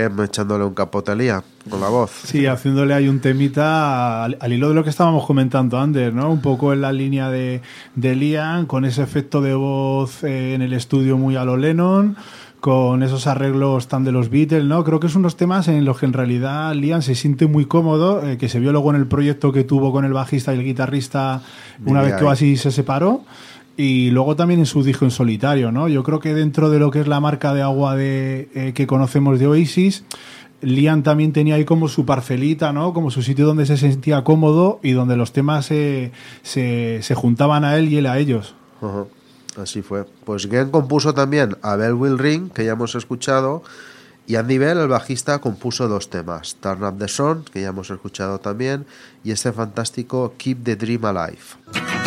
Echándole un capote a Lía con la voz. Sí, haciéndole ahí un temita al, al hilo de lo que estábamos comentando antes, ¿no? Un poco en la línea de, de Liam, con ese efecto de voz eh, en el estudio muy a lo Lennon, con esos arreglos tan de los Beatles, ¿no? Creo que es unos temas en los que en realidad Liam se siente muy cómodo, eh, que se vio luego en el proyecto que tuvo con el bajista y el guitarrista una vez que así se separó. Y luego también en su disco en solitario, ¿no? Yo creo que dentro de lo que es la marca de agua de, eh, que conocemos de Oasis, Liam también tenía ahí como su parcelita, ¿no? Como su sitio donde se sentía cómodo y donde los temas se, se, juntaban a él y él a ellos. Así fue. Pues Gen compuso también a Bell Will Ring, que ya hemos escuchado, y Andy Bell, el bajista, compuso dos temas, Turn Up the Sun, que ya hemos escuchado también, y este fantástico Keep the Dream Alive.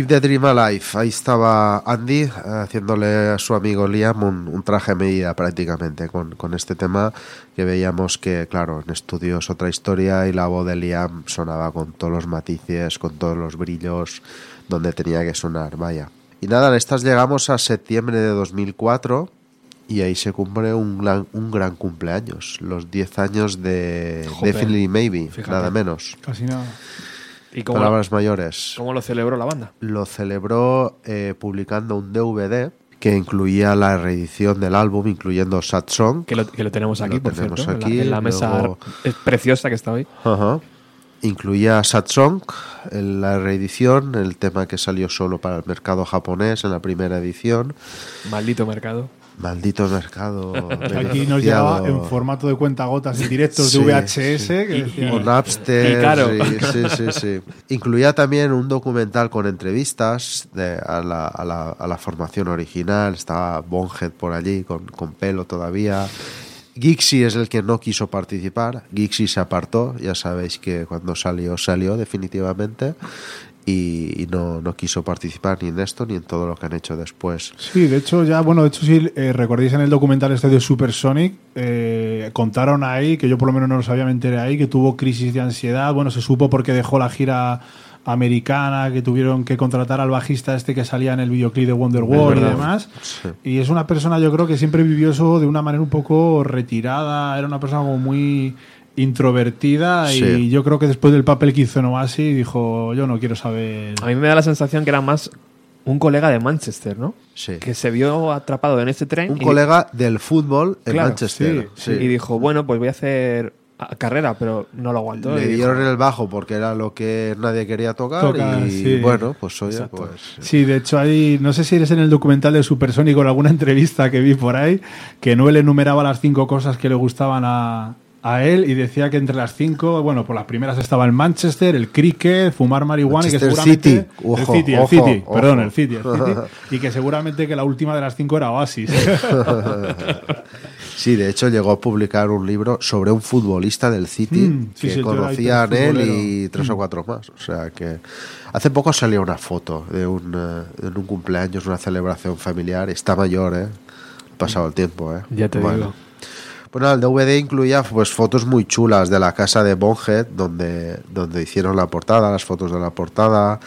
Keep the Dream Alive. Ahí estaba Andy eh, haciéndole a su amigo Liam un, un traje a medida prácticamente con, con este tema que veíamos que, claro, en estudio es otra historia y la voz de Liam sonaba con todos los matices, con todos los brillos donde tenía que sonar, vaya. Y nada, en estas llegamos a septiembre de 2004 y ahí se cumple un gran, un gran cumpleaños, los 10 años de. Definitely Maybe, Fíjate. nada menos. Casi nada. ¿Y cómo, Palabras mayores. cómo lo celebró la banda? Lo celebró eh, publicando un DVD que incluía la reedición del álbum, incluyendo Sad Song. Que lo, que lo tenemos aquí, Lo por tenemos cierto, en la- aquí, en la, mesa luego- es preciosa que está hoy. Ajá. Incluía Sad Song, en la reedición, el tema que salió solo para el mercado japonés en la primera edición. Maldito mercado. Maldito mercado. Aquí nos llegaba en formato de cuentagotas y directos Sí, de VHS. sí. Que decía, O Napster. Y caro. Sí, sí, sí, sí. Incluía también un documental con entrevistas de- a, la, a la- a la formación original. Estaba Bonhead por allí, con, con pelo todavía. Gixi es el que no quiso participar. Gixi se apartó. Ya sabéis que cuando salió, salió definitivamente. Y, y no, no quiso participar ni en esto ni en todo lo que han hecho después. Sí, de hecho, ya, bueno, de hecho, si eh, recordáis en el documental este de Supersonic, eh, contaron ahí, que yo por lo menos no lo sabía, me enteré ahí, que tuvo crisis de ansiedad. Bueno, se supo porque dejó la gira americana, que tuvieron que contratar al bajista este que salía en el videoclip de Wonderwall y verdad. demás. Sí. Y es una persona, yo creo que siempre vivió eso de una manera un poco retirada, era una persona como muy introvertida Sí. y yo creo que después del papel que hizo en Oasis dijo, yo no quiero saber... A mí me da la sensación que era más un colega de Manchester, ¿no? Sí. Que se vio atrapado en este tren. Un y- colega del fútbol en Claro, Manchester. sí, Y dijo, bueno, pues voy a hacer a- carrera, pero no lo aguantó. Le dijo, dieron el bajo porque era lo que nadie quería tocar Tocar, y sí. bueno, pues oye, Exacto. pues Sí, de hecho hay, no sé si eres en el documental de Supersonic o en alguna entrevista que vi por ahí, que Noel enumeraba las cinco cosas que le gustaban a, a él y decía que entre las cinco, bueno, por las primeras estaba el Manchester, el cricket, fumar marihuana y que seguramente... City. Ojo, el City, el ojo, City, ojo. perdón, el City, el City, y que seguramente que la última de las cinco era Oasis. sí, de hecho llegó a publicar un libro sobre un futbolista del City Mm, sí, que sí, conocían él y tres o cuatro más. O sea que hace poco salió una foto de un, eh, en un cumpleaños, una celebración familiar. Está mayor, ¿eh? Ha pasado el tiempo, ¿eh? Ya te digo. Bueno, el DVD incluía pues fotos muy chulas de la casa de Bonhead, donde, donde hicieron la portada, las fotos de la portada.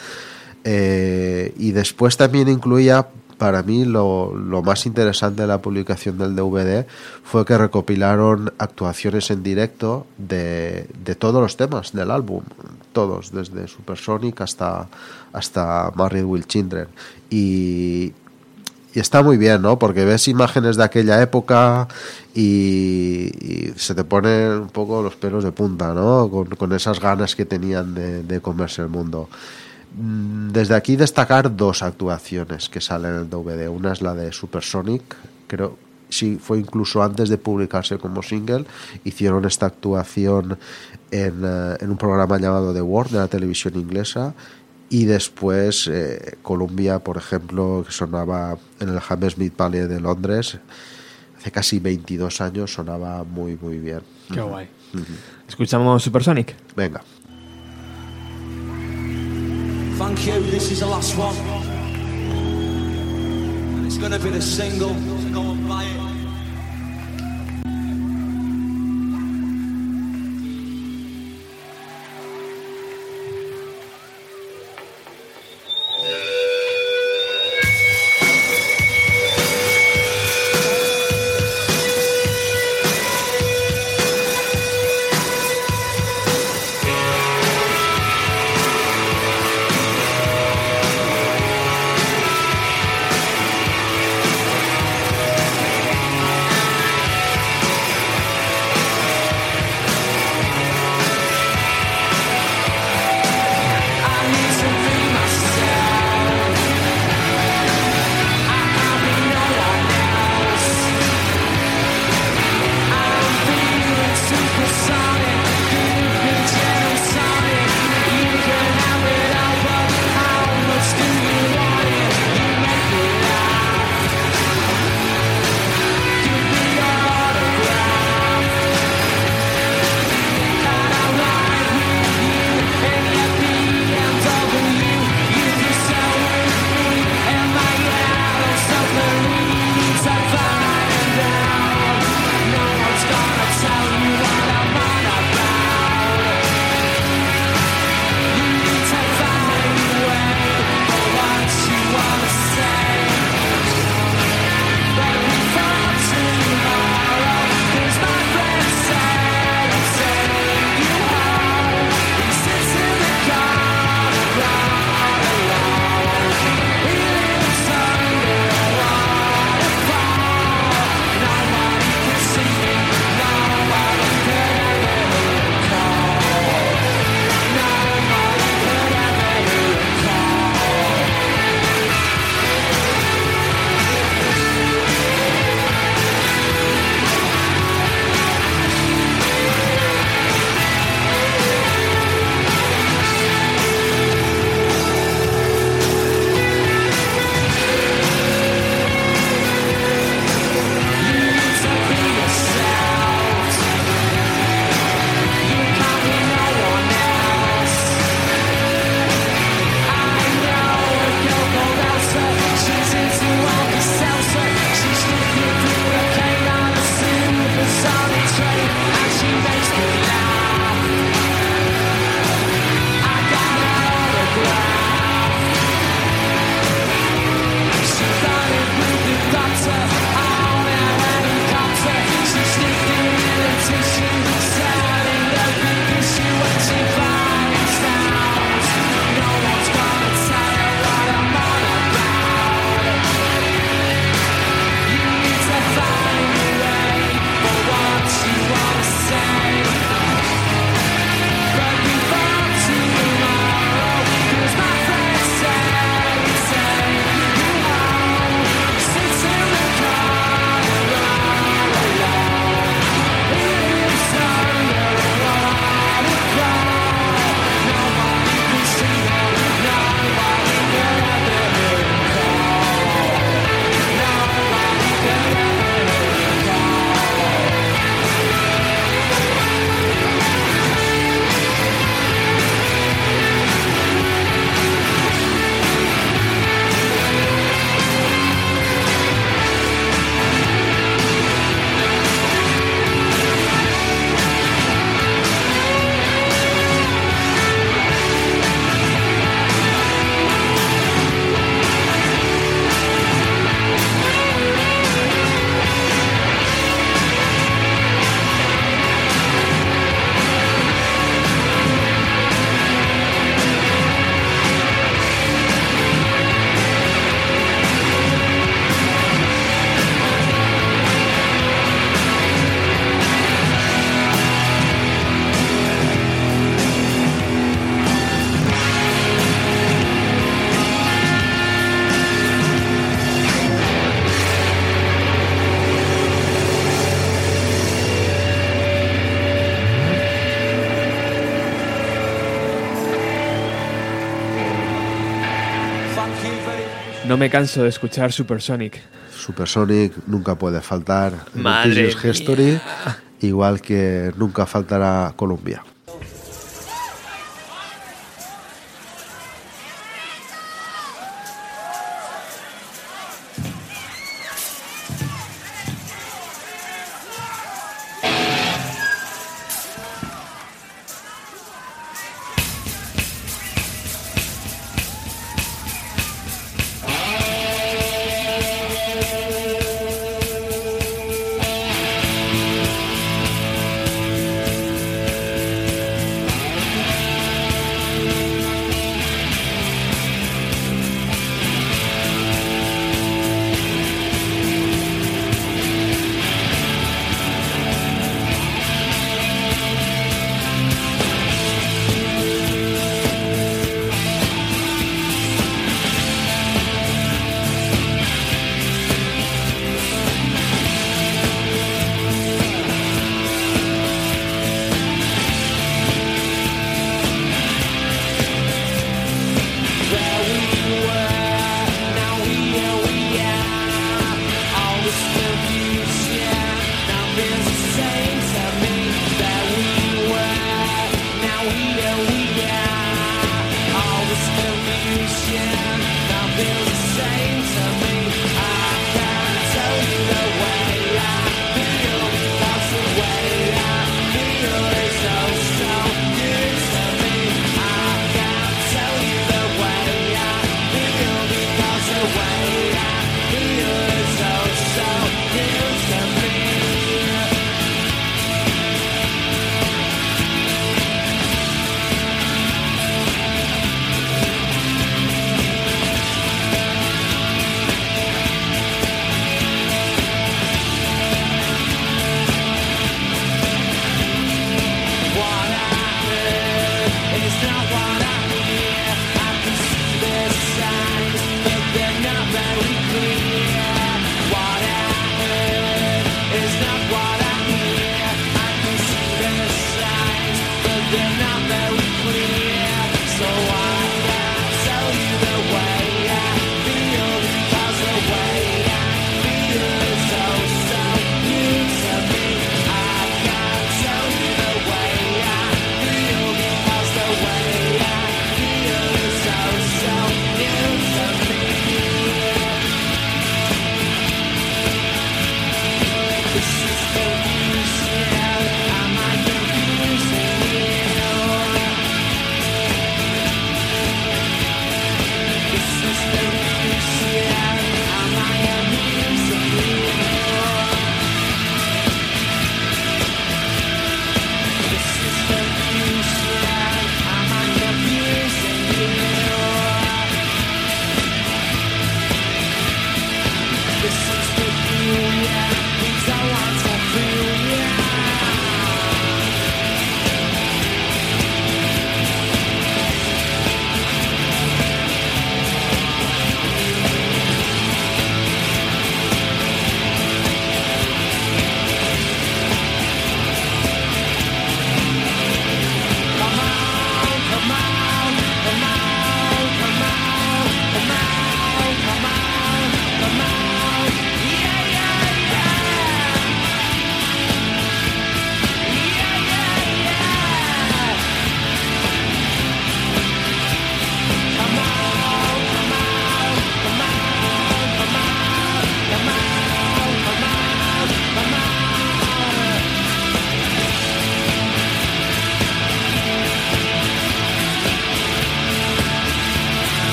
eh, y después también incluía, para mí, lo, lo más interesante de la publicación del DVD fue que recopilaron actuaciones en directo de, de todos los temas del álbum. Todos, desde Supersonic hasta, hasta Married with Children. Y, y está muy bien, ¿no? Porque ves imágenes de aquella época y, se te ponen un poco los pelos de punta, ¿no? Con, esas ganas que tenían de, de comerse el mundo. Mm, Desde aquí destacar dos actuaciones que salen en el DVD. Una es la de Supersonic, creo, sí, fue incluso antes de publicarse como single. Hicieron esta actuación en, eh, en un programa llamado The World de la televisión inglesa y después eh, Columbia, por ejemplo, que sonaba en el Hammersmith Palais de Londres, hace casi 22 años sonaba muy, muy bien. Qué guay. Escuchamos Supersonic. Venga. Thank you. This is the last one. And it's going to be the single. So go and buy it. No me canso de escuchar Supersonic. Supersonic nunca puede faltar Madre History, igual que nunca faltará Columbia.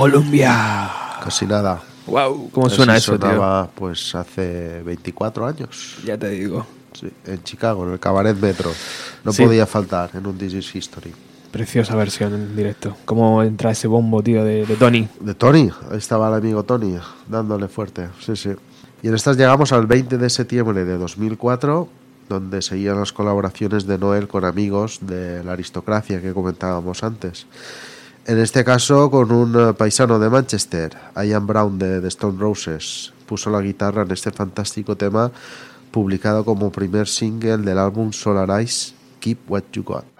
Colombia. Casi nada. Wow, ¿cómo suena eso, sonaba, tío? Pues hace 24 años. Ya te digo. Sí, en Chicago, en el Cabaret Metro. No podía faltar en un This is History. Preciosa versión en directo. ¿Cómo entra ese bombo, tío, de, Tony? De Tony. Ahí estaba el amigo Tony, dándole fuerte. Sí, sí. Y en estas llegamos al 20 de septiembre de 2004, donde seguían las colaboraciones de Noel con amigos de la aristocracia que comentábamos antes. En este caso con un eh, paisano de Manchester, Ian Brown de The Stone Roses, puso la guitarra en este fantástico tema publicado como primer single del álbum Solarize Keep What You Got.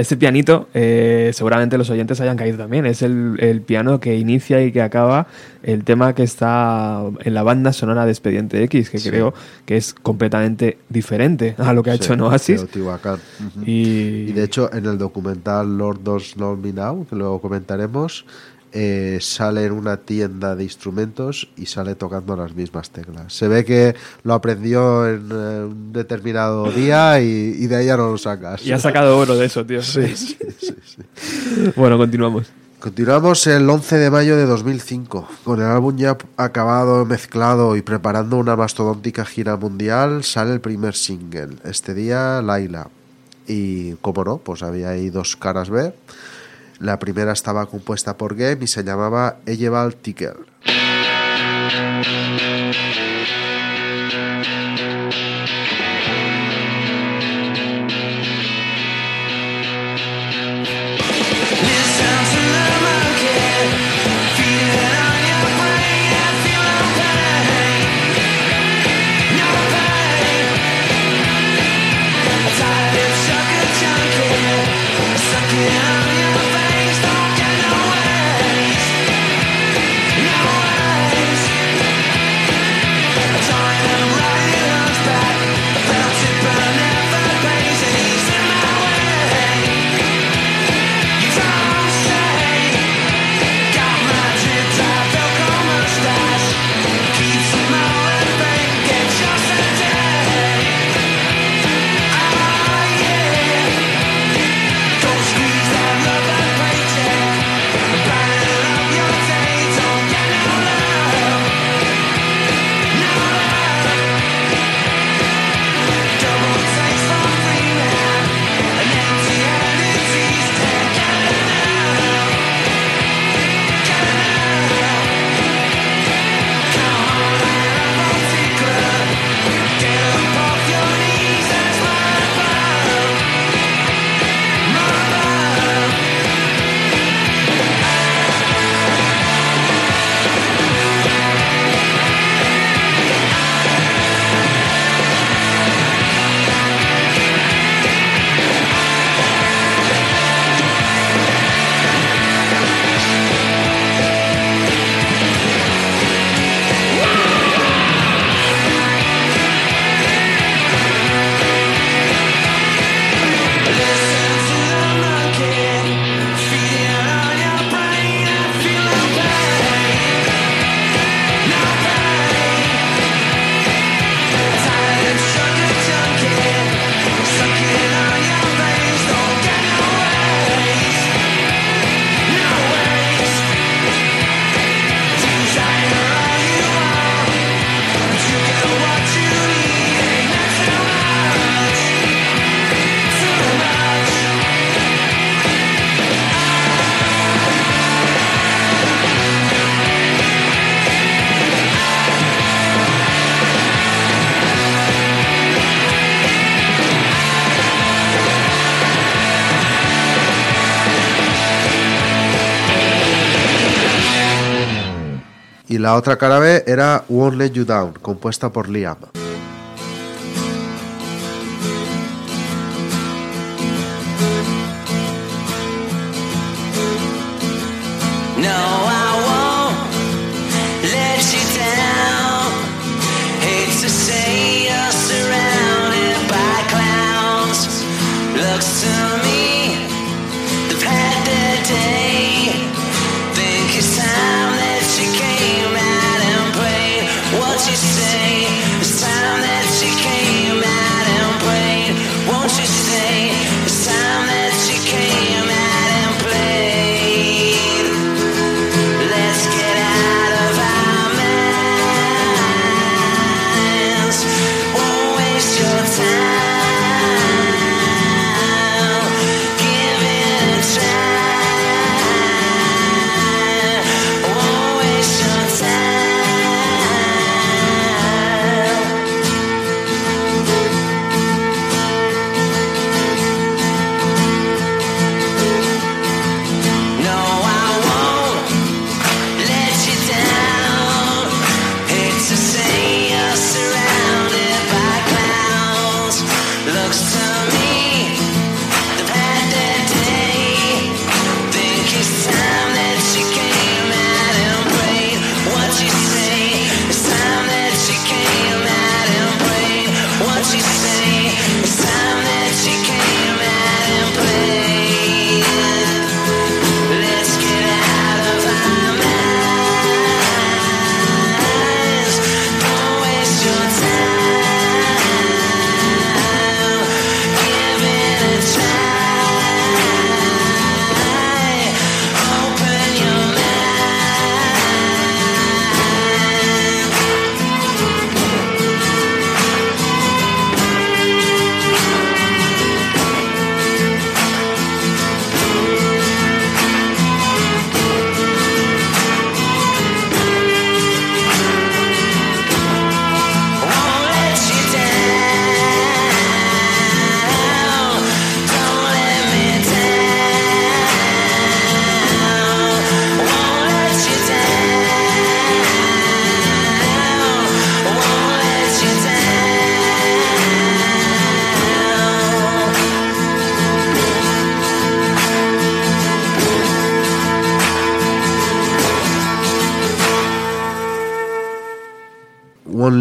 Este pianito, eh, seguramente los oyentes hayan caído también. Es el, el piano que inicia y que acaba el tema que está en la banda sonora de Expediente X, que creo que es completamente diferente a lo que ha Sí, hecho en Oasis. Teotihuacán. Ujú. Y, Y de hecho, en el documental Lord Does Know Me Now, que luego comentaremos, eh, sale en una tienda de instrumentos y sale tocando las mismas teclas. Se ve que lo aprendió en eh, un determinado día y, y de ahí ya no lo sacas. y ha sacado oro de eso, tío. Sí, sí, sí, sí. Bueno, continuamos. Continuamos el 11 de mayo de 2005, con el álbum ya acabado, mezclado y preparando una mastodóntica gira mundial, sale el primer single, este día Laila. Y como no, pues había ahí dos caras B. La primera estaba compuesta por Game y se llamaba Ejeval Ticker. La otra cara B era Won't Let You Down, compuesta por Liam.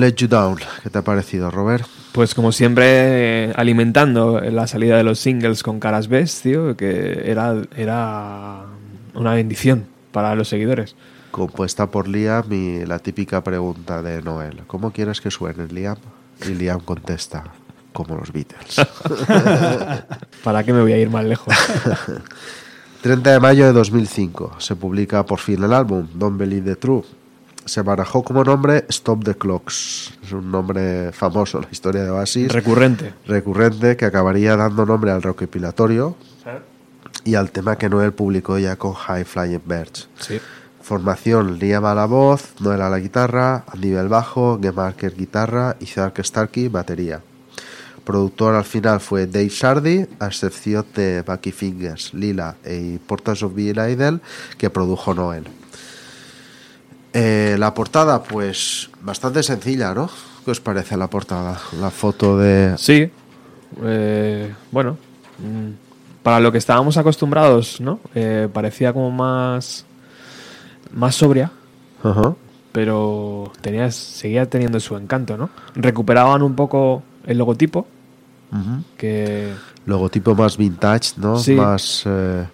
Let You Down. ¿Qué te ha parecido, Robert? Pues como siempre, alimentando la salida de los singles con caras best, tío, que era, era una bendición para los seguidores. Compuesta por Liam y la típica pregunta de Noel. ¿Cómo quieres que suene, Liam? Y Liam contesta, como los Beatles. ¿Para qué me voy a ir más lejos? 30 de mayo de 2005 se publica por fin el álbum Don't Believe the Truth. Se barajó como nombre Stop the Clocks. Es un nombre famoso en la historia de Oasis. Recurrente. recurrente que acabaría dando nombre al recopilatorio y al tema que Noel publicó ya con High Flying Birds. Sí. Formación Liam a la voz, Noel a la guitarra, Andy Bell bajo, Gemarker guitarra y Zark Starkey batería. Productor al final fue Dave Sardi, a excepción de Bucky Fingers, Lila y Portas of Bill Idol, que produjo Noel. Eh, la portada, pues bastante sencilla, ¿no? ¿Qué os parece la portada? La foto de... Sí. Eh, bueno. mm, Para lo que estábamos acostumbrados, ¿no? Eh, parecía como más. más sobria. Ajá. Pero tenía, seguía teniendo su encanto, ¿no? Recuperaban un poco el logotipo. Ujú. Que. logotipo más vintage, ¿no? Sí. Más eh,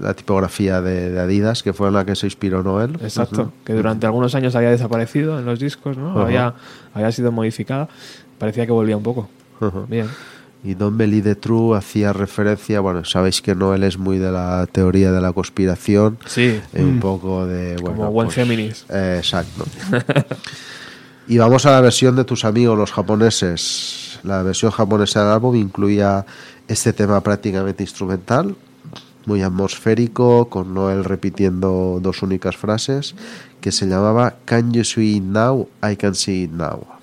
la tipografía de, de Adidas, que fue en la que se inspiró Noel. Exacto. Que durante algunos años había desaparecido en los discos, ¿no? Había, había sido modificada. Parecía que volvía un poco. Bien. Y Don Believe the True hacía referencia, bueno, sabéis que Noel es muy de la teoría de la conspiración, Sí. eh, un poco de... Bueno, Como buen pues, Géminis. eh, exacto. y vamos a la versión de tus amigos, los japoneses. La versión japonesa del álbum incluía este tema prácticamente instrumental, muy atmosférico, con Noel repitiendo dos únicas frases, que se llamaba Can you see it now? I can see it now.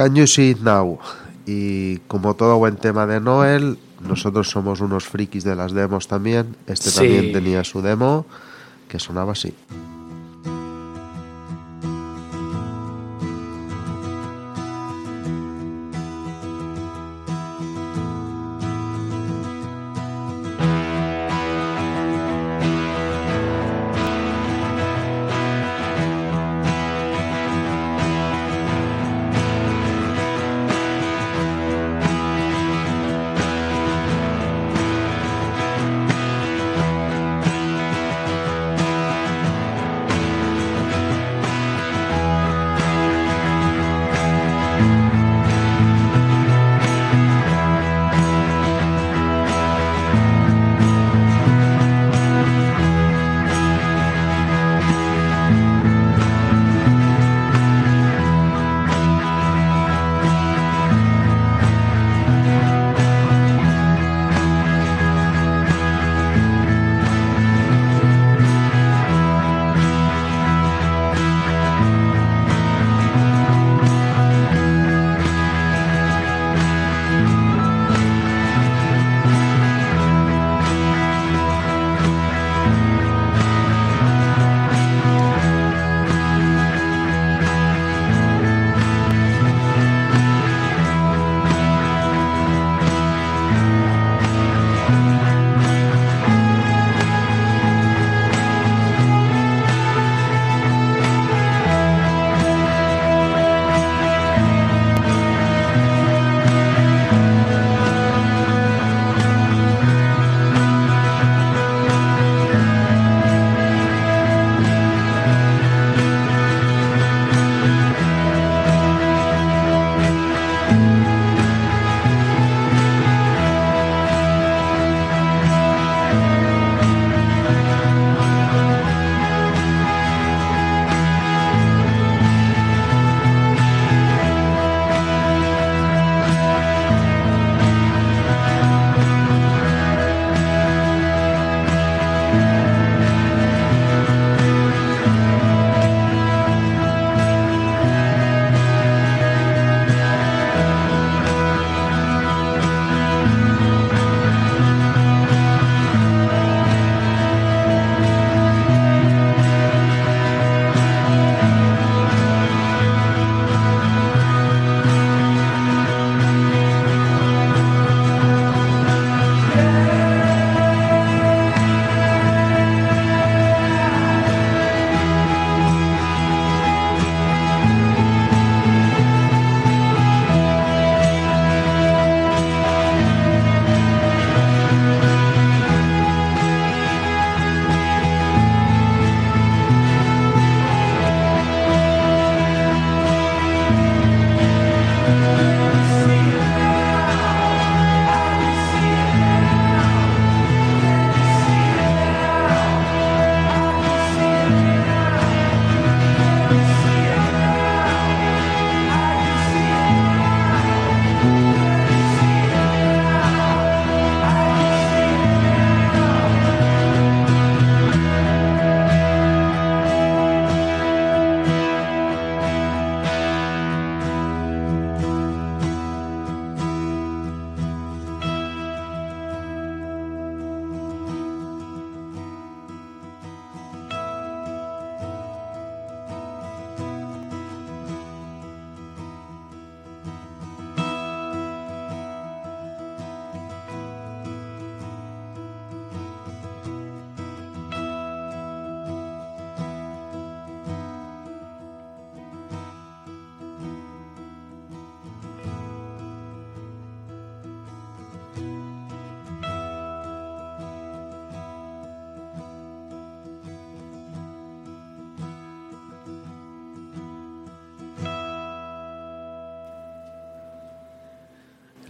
Can You See It Now? Y como todo buen tema de Noel, nosotros somos unos frikis de las demos también. Este Sí. también tenía su demo que sonaba así.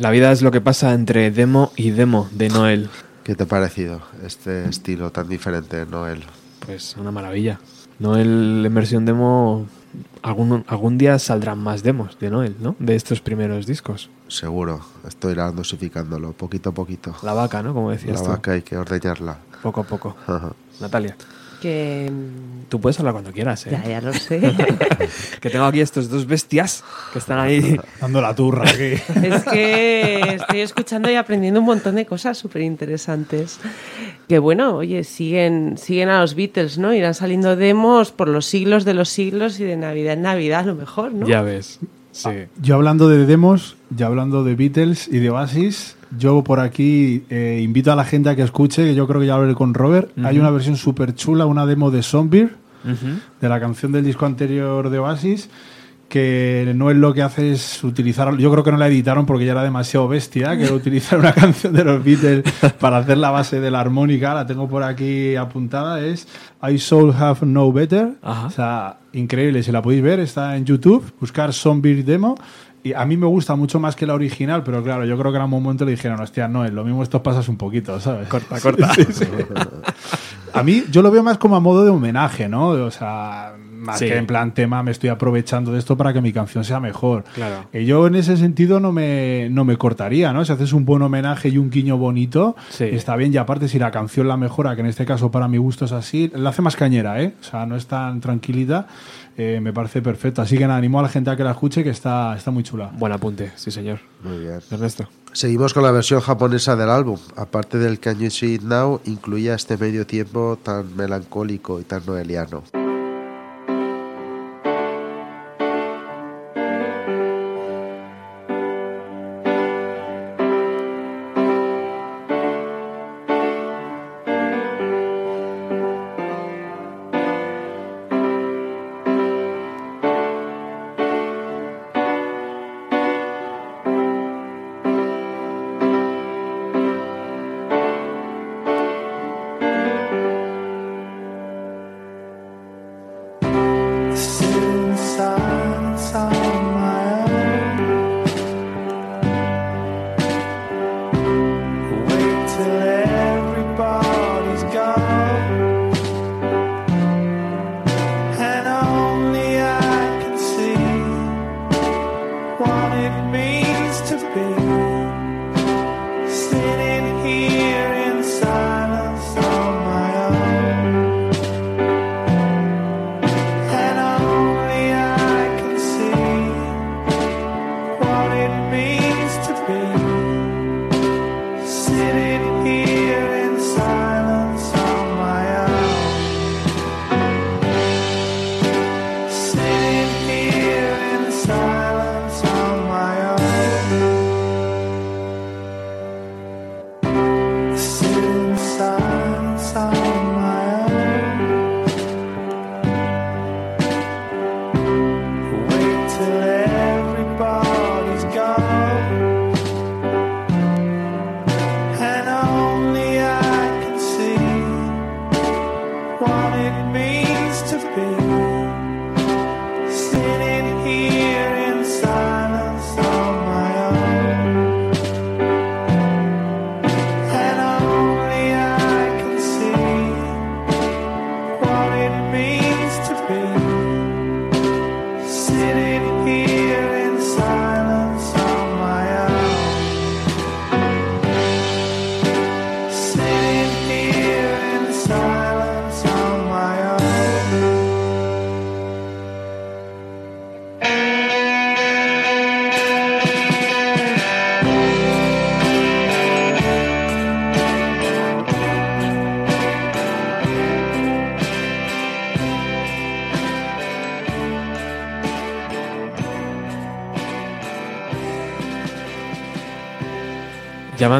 La vida es lo que pasa entre demo y demo de Noel. ¿Qué te ha parecido este estilo tan diferente de Noel? Pues una maravilla. Noel en versión demo, algún, algún día saldrán más demos de Noel, ¿no? De estos primeros discos. Seguro, estoy dosificándolo poquito a poquito. La vaca, ¿no? Como La decías tú. vaca hay que ordeñarla. Poco a poco. Natalia. Que. Tú puedes hablar cuando quieras, ¿eh? Ya, ya lo sé. Que tengo aquí estos dos bestias que están ahí. Dando la turra aquí. Es que estoy escuchando y aprendiendo un montón de cosas súper interesantes. Que bueno, oye, siguen, siguen a los Beatles, ¿no? Irán saliendo demos por los siglos de los siglos y de Navidad en Navidad a lo mejor, ¿no? Ya ves. Sí. Yo hablando de demos, ya hablando de Beatles y de Oasis, yo por aquí eh, invito a la gente a que escuche, que yo creo que ya hablé con Robert. Hay una versión súper chula, una demo de Zombie, Ujú. de la canción del disco anterior de Oasis, que no es lo que hace es utilizar, yo creo que no la editaron porque ya era demasiado bestia, que utilizar una canción de los Beatles para hacer la base de la armónica, la tengo por aquí apuntada, es I Soul Have No Better, Ajá. o sea, increíble, si la podéis ver, está en YouTube, buscar Zombie Demo. Y a mí me gusta mucho más que la original, pero claro, yo creo que en un momento le dijeron, hostia, no, lo mismo esto pasas un poquito, ¿sabes? Corta, corta. Sí, sí. A mí, yo lo veo más como a modo de homenaje, ¿no? O sea, más que en plan tema, me estoy aprovechando de esto para que mi canción sea mejor. Claro. Y yo en ese sentido no me, no me cortaría, ¿no? Si haces un buen homenaje y un guiño bonito, Sí. está bien. Y aparte, si la canción la mejora, que en este caso para mi gusto es así, la hace más cañera, ¿eh? O sea, no es tan tranquilita, eh, me parece perfecto. Así que nada, animo a la gente a que la escuche, que está, está muy chula. Buen apunte, sí, señor. Muy bien. Ernesto. Seguimos con la versión japonesa del álbum. Aparte del Can You See It Now, incluía este medio tiempo tan melancólico y tan noeliano. what it means to be.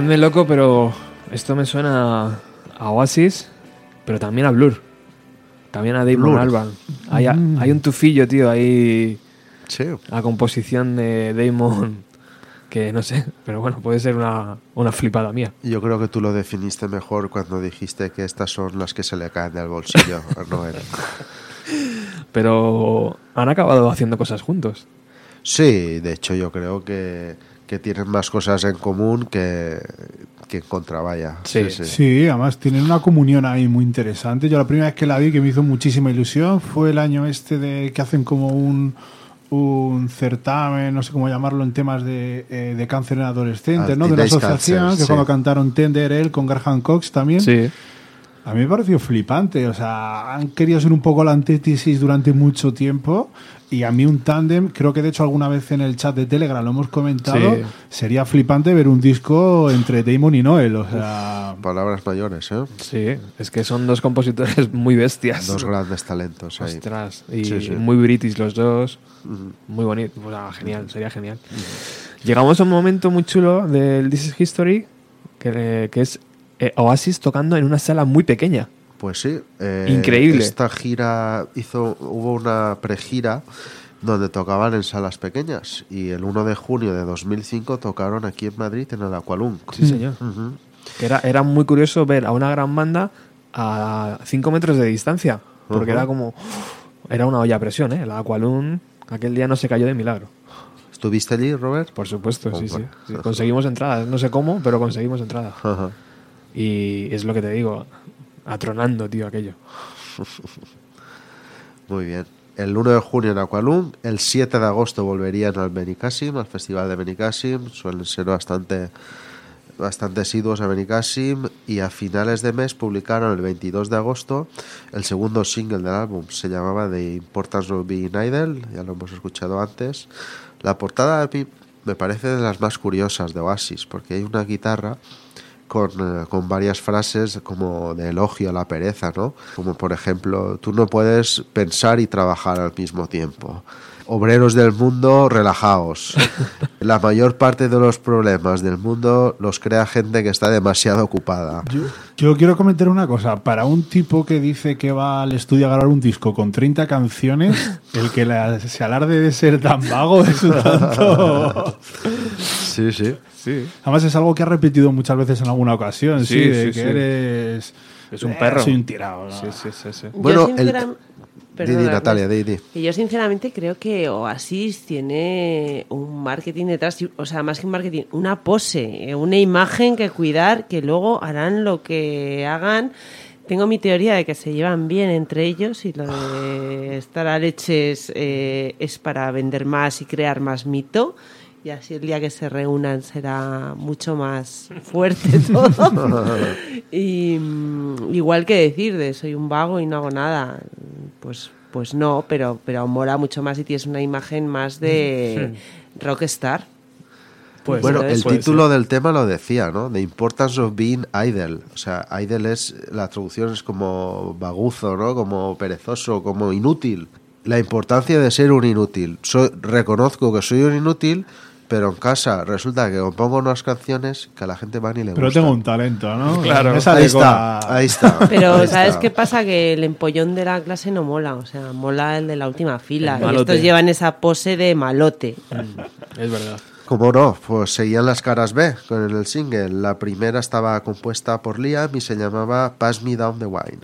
'Llamadme loco, pero esto me suena a Oasis, pero también a Blur. También a Damon Blur. Albarn. Hay, hay un tufillo, tío, ahí. Sí. La composición de Damon, que no sé, pero bueno, puede ser una, una flipada mía. Yo creo que tú lo definiste mejor cuando dijiste que estas son las que se le caen del bolsillo. Pero han acabado haciendo cosas juntos. Sí, de hecho yo creo que, que tienen más cosas en común que, que en contra, vaya. Sí. Sí, además tienen una comunión ahí muy interesante. Yo la primera vez que la vi, que me hizo muchísima ilusión, fue el año este de que hacen como un, un certamen, no sé cómo llamarlo, en temas de, eh, de cáncer en adolescentes, Ah, ¿no? De Teenage asociación, Cancer, que sí. cuando cantaron Tender él con Garhan Cox también. Sí. A mí me pareció flipante, o sea, han querido ser un poco la antítesis durante mucho tiempo y a mí un tándem, creo que de hecho alguna vez en el chat de Telegram lo hemos comentado, Sí. sería flipante ver un disco entre Damon y Noel, o sea, Palabras mayores, ¿eh? Sí, es que son dos compositores muy bestias. Dos grandes talentos ahí. Ostras, y Sí, sí. muy british los dos. Muy bonito, o sea, genial, sería genial. Llegamos a un momento muy chulo del This is History, que, que es eh, Oasis tocando en una sala muy pequeña. Pues sí. eh, Increíble. Esta gira hizo, hubo una pregira donde tocaban en salas pequeñas y el 1 de junio de 2005 tocaron aquí en Madrid en el Aqualung. Sí, señor. Era, era muy curioso ver a una gran banda a 5 metros de distancia, porque era como. Era una olla a presión, ¿eh? El Aqualun aquel día no se cayó de milagro. ¿Estuviste allí, Robert? Por supuesto, sí, sí. Conseguimos entradas, no sé cómo, pero conseguimos entradas. Ajá. Y es lo que te digo, atronando, tío, aquello. Muy bien. El 1 de junio en Aqualung, el 7 de agosto volverían al Benicassim, al Festival de Benicassim, suelen ser bastante bastante asiduos a Benicassim y a finales de mes publicaron el 22 de agosto el segundo single del álbum, se llamaba The Importance of Being Idle, ya lo hemos escuchado antes. La portada a mí me parece de las más curiosas de Oasis, porque hay una guitarra con, eh, con varias frases como de elogio a la pereza, ¿no? Como por ejemplo, tú no puedes pensar y trabajar al mismo tiempo. Obreros del mundo, relajaos. La mayor parte de los problemas del mundo los crea gente que está demasiado ocupada. yo, yo quiero comentar una cosa, para un tipo que dice que va al estudio a grabar un disco con 30 canciones, el que la- se alarde de ser tan vago es un tanto... Sí, sí. Sí. Además es algo que ha repetido muchas veces en alguna ocasión, sí, Sí, de sí, que sí. eres... Es un eh, perro. Soy un tirado. ¿no? Sí, sí, sí, sí. Bueno, yo el- sinceram- Di, di, Perdona, Natalia, Ernesto. di, di. Que yo sinceramente creo que Oasis tiene un marketing detrás, o sea, más que un marketing, una pose, eh, una imagen que cuidar, que luego harán lo que hagan. Tengo mi teoría de que se llevan bien entre ellos y lo de estar a leches eh, es para vender más y crear más mito. Y así el día que se reúnan será mucho más fuerte todo. y mm, igual que decir de soy un vago y no hago nada, pues pues no, pero pero mola mucho más y tienes una imagen más de rockstar. Pues, bueno, el título ser. del tema lo decía, ¿no? The Importance of Being Idle. O sea, idle es, la traducción es como baguzo, ¿no? Como perezoso, como inútil. La importancia de ser un inútil. Soy, reconozco que soy un inútil, pero en casa resulta que compongo unas canciones que a la gente van y le Pero gustan. tengo un talento, ¿no? Claro. Ahí está, la- ahí está. Pero ahí ¿sabes está. qué pasa? Que el empollón de la clase no mola, o sea, mola el de la última fila. Y estos llevan esa pose de malote. Es verdad. ¿Cómo no? Pues seguían las caras B con el single. La primera estaba compuesta por Liam y se llamaba Pass Me Down the Wine.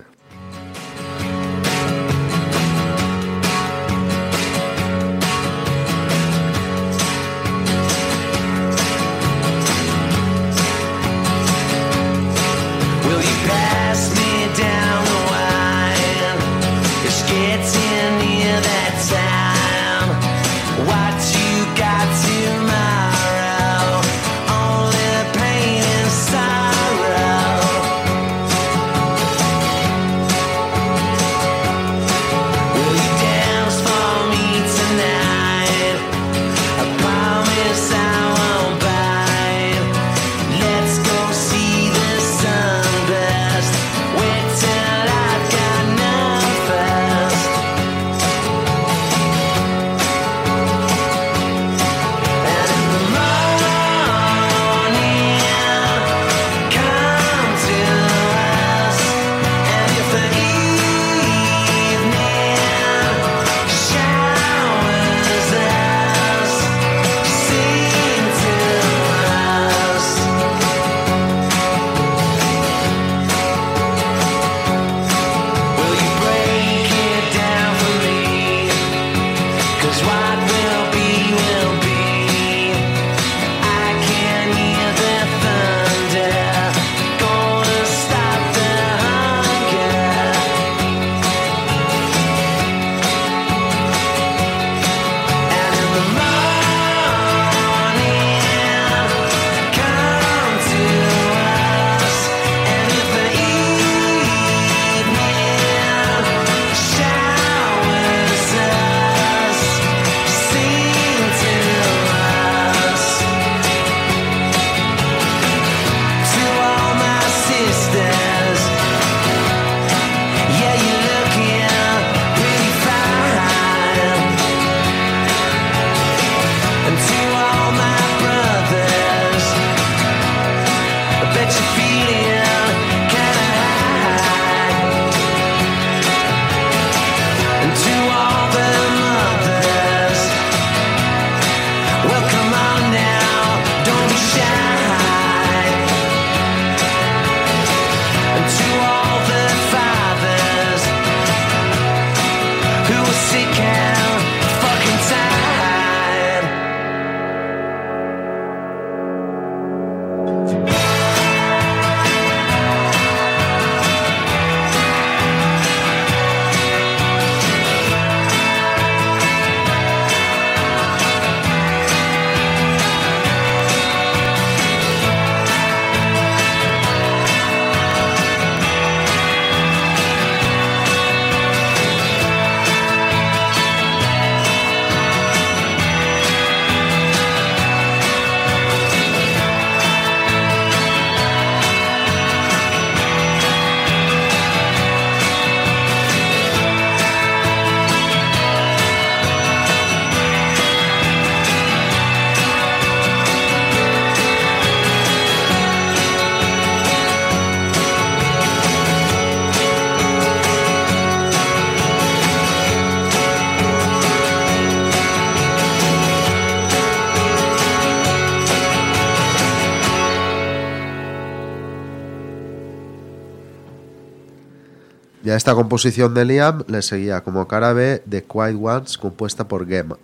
Esta composición de Liam le seguía como cara B The Quiet Ones, compuesta por Gemma.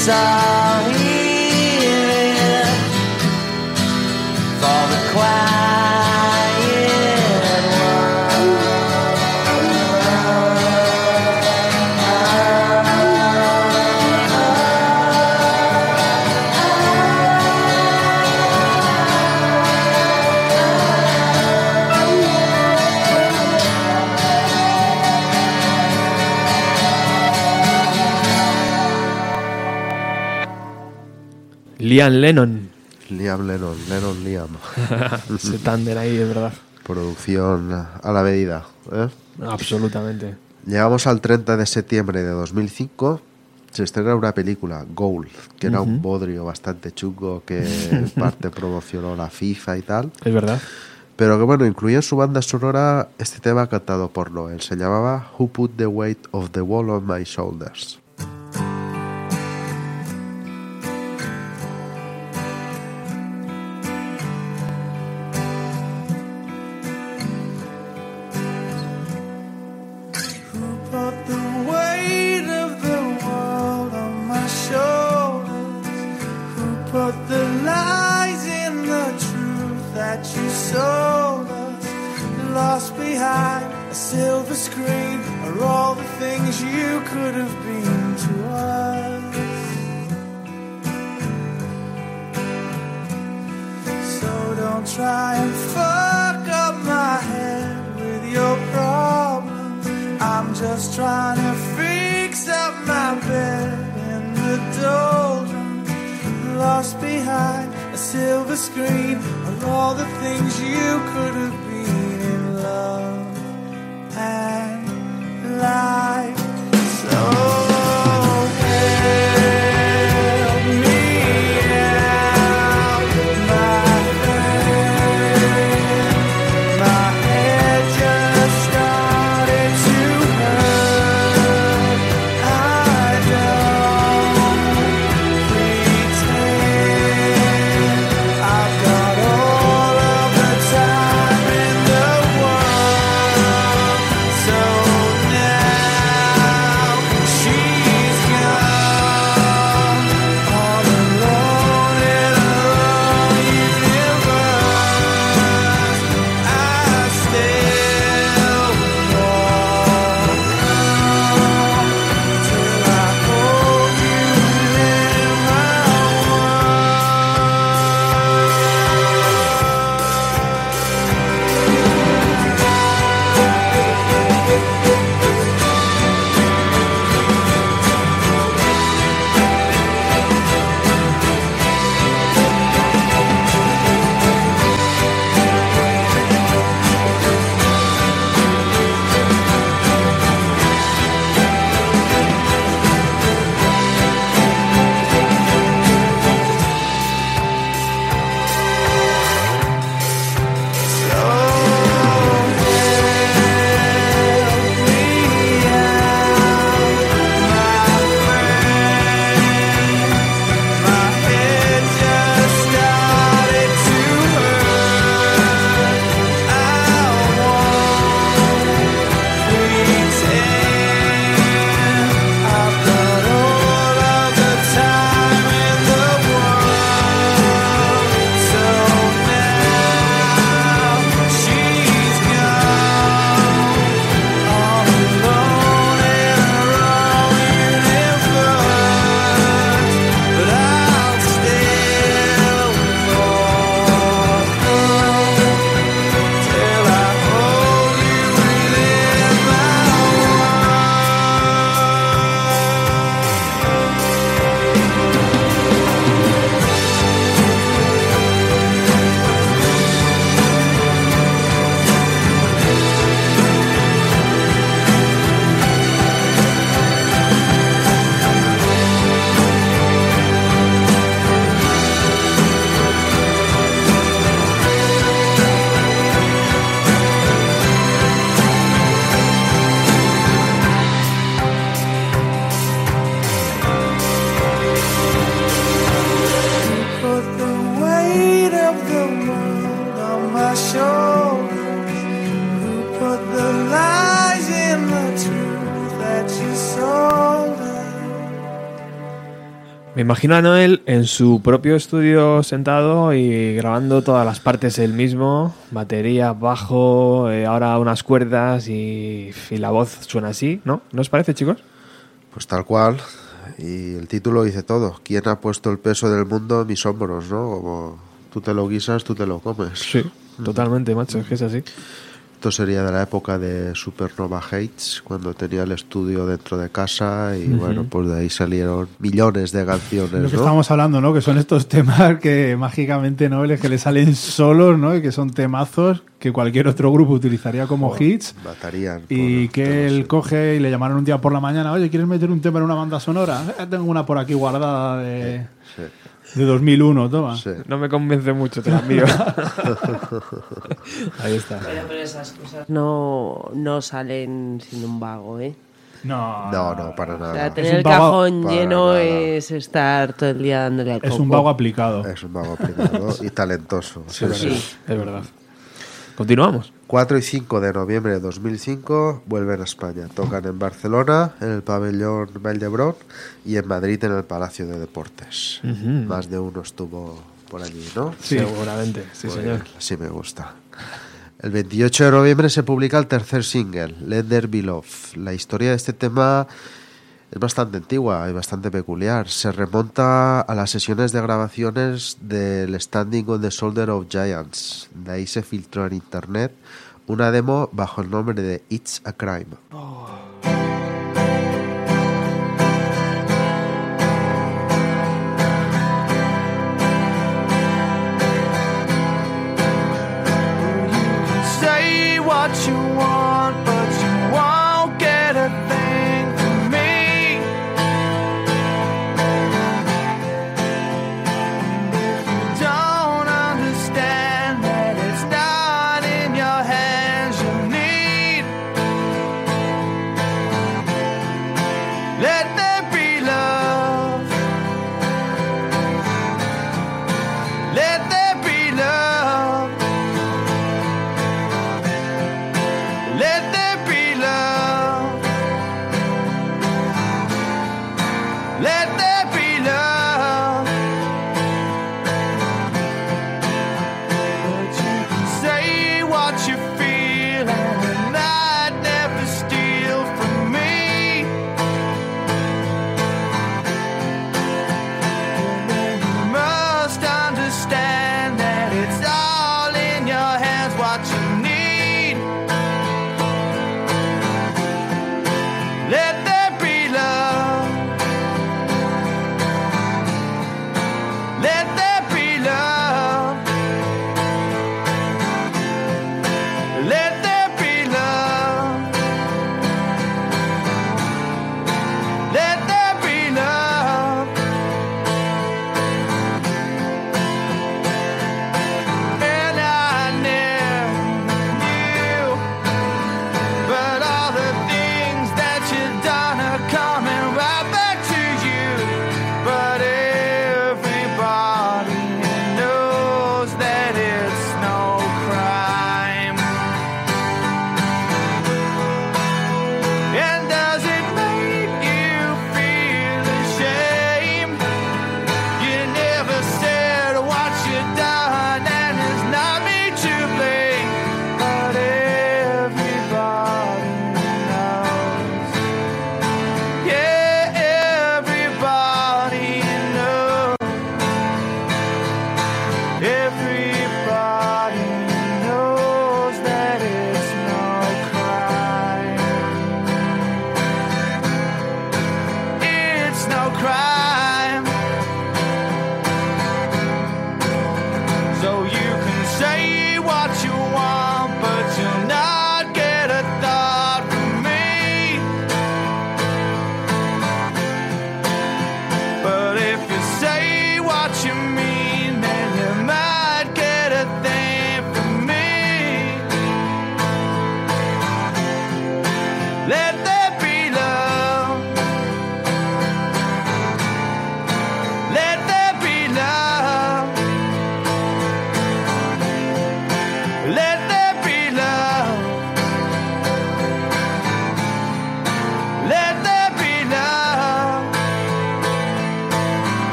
saw him Liam Lennon. Liam Lennon, Lennon Liam. Ese tándem ahí, es verdad. Producción a la medida. ¿eh? Absolutamente. Llegamos al 30 de septiembre de 2005. Se estrena una película, Goal, que era un bodrio bastante chungo que en parte promocionó la FIFA y tal. Es verdad. Pero que bueno, incluía en su banda sonora este tema cantado por Noel. Se llamaba Who Put the Weight of the Wall on My Shoulders. Imagino a Noel en su propio estudio sentado y grabando todas las partes él mismo, batería, bajo, eh, ahora unas cuerdas y, y la voz suena así, ¿no? ¿No os parece, chicos? Pues tal cual. Y el título dice todo. ¿Quién ha puesto el peso del mundo en mis hombros, no? Como tú te lo guisas, tú te lo comes. Sí, totalmente, macho, es que es así. Esto sería de la época de Supernova Hates, cuando tenía el estudio dentro de casa y bueno, pues de ahí salieron millones de canciones, Lo que ¿no? estamos hablando, ¿no? Que son estos temas que mágicamente no que le salen solos, ¿no? Y que son temazos que cualquier otro grupo utilizaría como hits. Matarían. Y que él sí. coge y le llamaron un día por la mañana, oye, ¿quieres meter un tema en una banda sonora? "Eh, tengo una por aquí guardada de, Sí, de 2001, toma. sí. No me convence mucho, te la envío. Ahí está. Pero, pero esas cosas no, no salen sin un vago, ¿eh? No, No, no, para O sea, nada. tener el cajón lleno nada. es estar todo el día dándole al Es coco. un vago aplicado. Es un vago aplicado y talentoso. Sí. Es verdad. Continuamos. 4 y 5 de noviembre de 2005 vuelven a España. Tocan en Barcelona, en el pabellón Valldebrón y en Madrid en el Palacio de Deportes. Más de uno estuvo por allí, ¿no? Sí. Seguramente, sí, Muy señor. así me gusta. El 28 de noviembre se publica el tercer single, Let There Be Love. La historia de este tema es bastante antigua y bastante peculiar. Se remonta a las sesiones de grabaciones del Standing on the Shoulder of Giants. De ahí se filtró en internet una demo bajo el nombre de It's a Crime.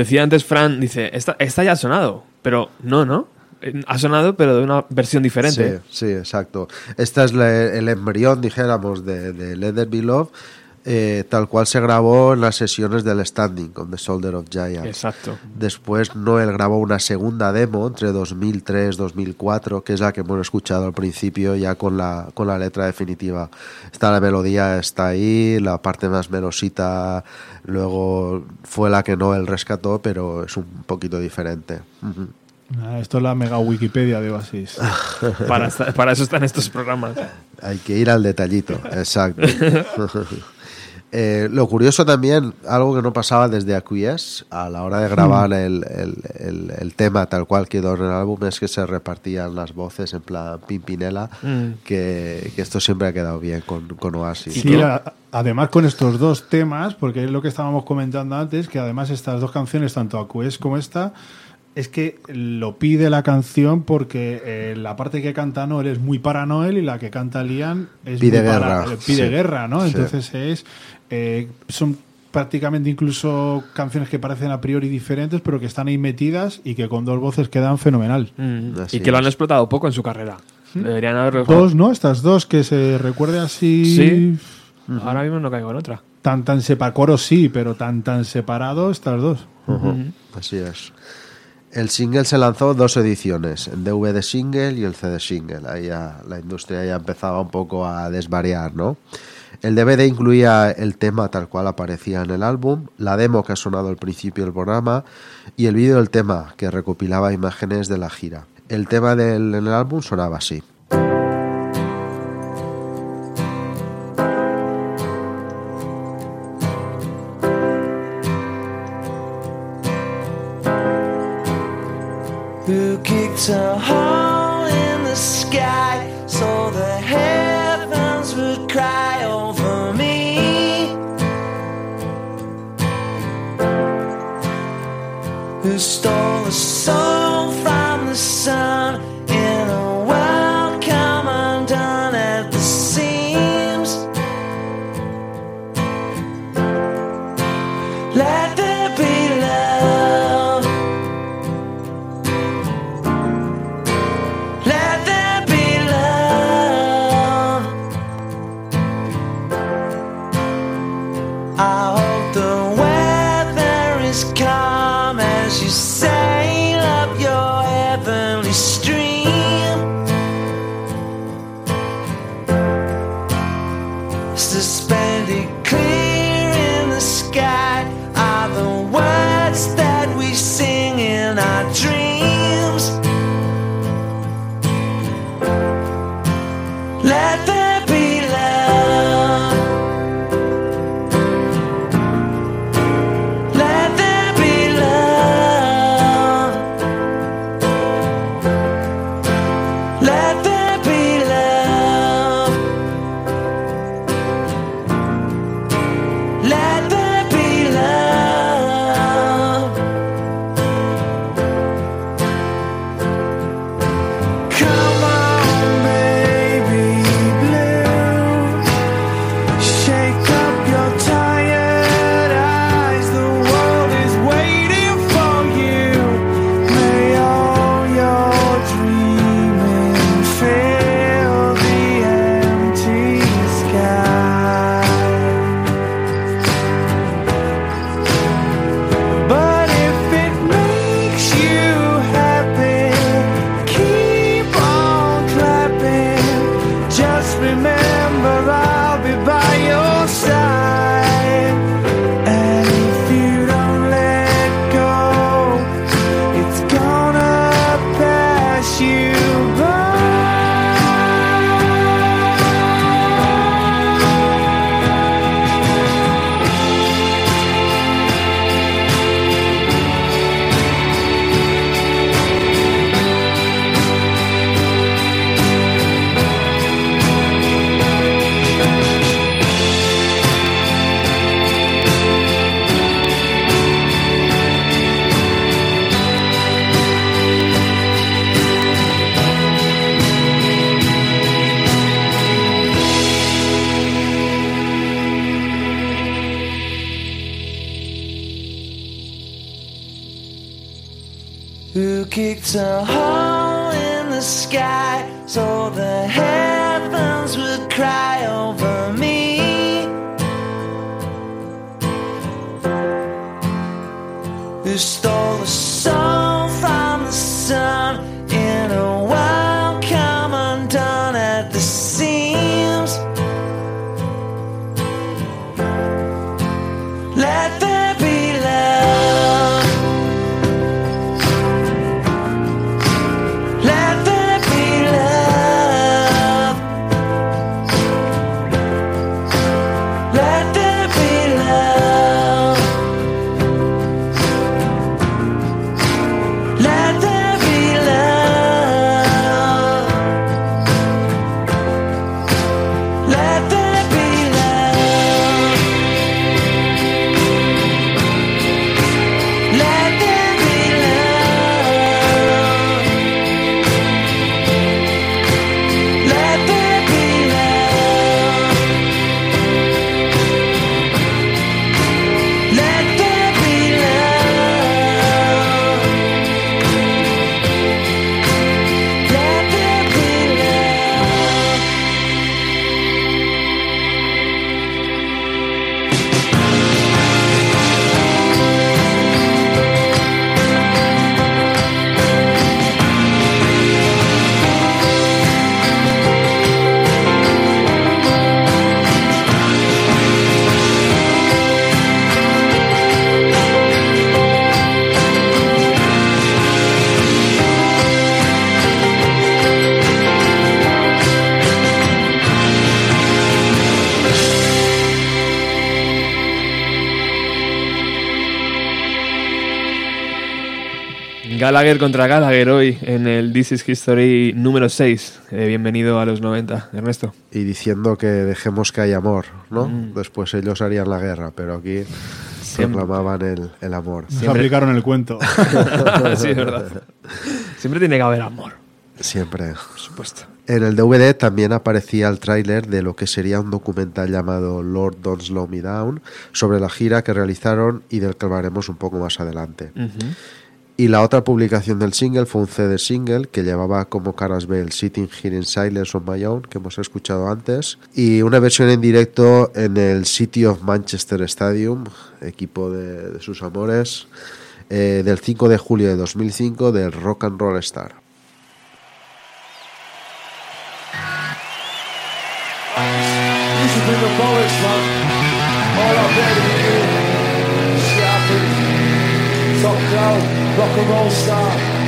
Decía antes Fran, dice, esta, esta ya ha sonado, pero no, ¿no? Ha sonado, pero de una versión diferente. Sí, sí, exacto. Este es el embrión, dijéramos, de, de Let eh, tal cual se grabó en las sesiones del Standing con The Soldier of Giants. Exacto. Después Noel grabó una segunda demo entre 2003 2004, que es la que hemos escuchado al principio ya con la, con la letra definitiva. Está la melodía, está ahí, la parte más melosita, luego fue la que Noel rescató, pero es un poquito diferente. Ujú. Ah, Esto es la mega Wikipedia de Oasis. Para, para eso están estos programas. Hay que ir al detallito, exacto. Eh, lo curioso también, algo que no pasaba desde Acquiesce a la hora de grabar el, el- el- el tema tal cual quedó en el álbum, es que se repartían las voces en plan Pimpinela, Mm. que, que esto siempre ha quedado bien con, con Oasis. Sí, además con estos dos temas, porque es lo que estábamos comentando antes, que además estas dos canciones, tanto Aques como esta, es que lo pide la canción porque eh, la parte que canta Noel es muy para Noel y la que canta Liam es Pide muy para- guerra, eh, pide sí. guerra, ¿no? Sí. Entonces es eh, son prácticamente incluso canciones que parecen a priori diferentes, pero que están ahí metidas y que con dos voces quedan fenomenal. Mm. Y que lo han explotado poco en su carrera. Deberían haberlo Dos, ¿no? Estas dos que se recuerde así Sí. Ahora mismo no caigo en otra. tan tan separados, coros sí, pero tan tan separados estas dos. Así es. El single se lanzó dos ediciones, en DVD single y el CD single. Ahí ya la industria ya empezaba un poco a desvariar, ¿no? El DVD incluía el tema tal cual aparecía en el álbum, la demo que ha sonado al principio del programa y el vídeo del tema que recopilaba imágenes de la gira. El tema del en el álbum sonaba así. Who stole the soul Gallagher contra Gallagher hoy en el This is History número 6. Eh, bienvenido a los 90, Ernesto. Y diciendo que dejemos que haya amor, ¿no? Después ellos harían la guerra, pero aquí Siempre. proclamaban el, el amor. Nos aplicaron el cuento. sí, es verdad. Siempre tiene que haber amor, Siempre. por supuesto. En el DVD también aparecía el tráiler de lo que sería un documental llamado Lord Don't Slow Me Down sobre la gira que realizaron y del que hablaremos un poco más adelante. Y la otra publicación del single fue un CD single que llevaba como caras B el Sitting Here in Silence on My Own, que hemos escuchado antes, y una versión en directo en el City of Manchester Stadium, equipo de, de sus amores, eh, del 5 de julio de 2005 del Rock and Roll Star. Rock and roll star.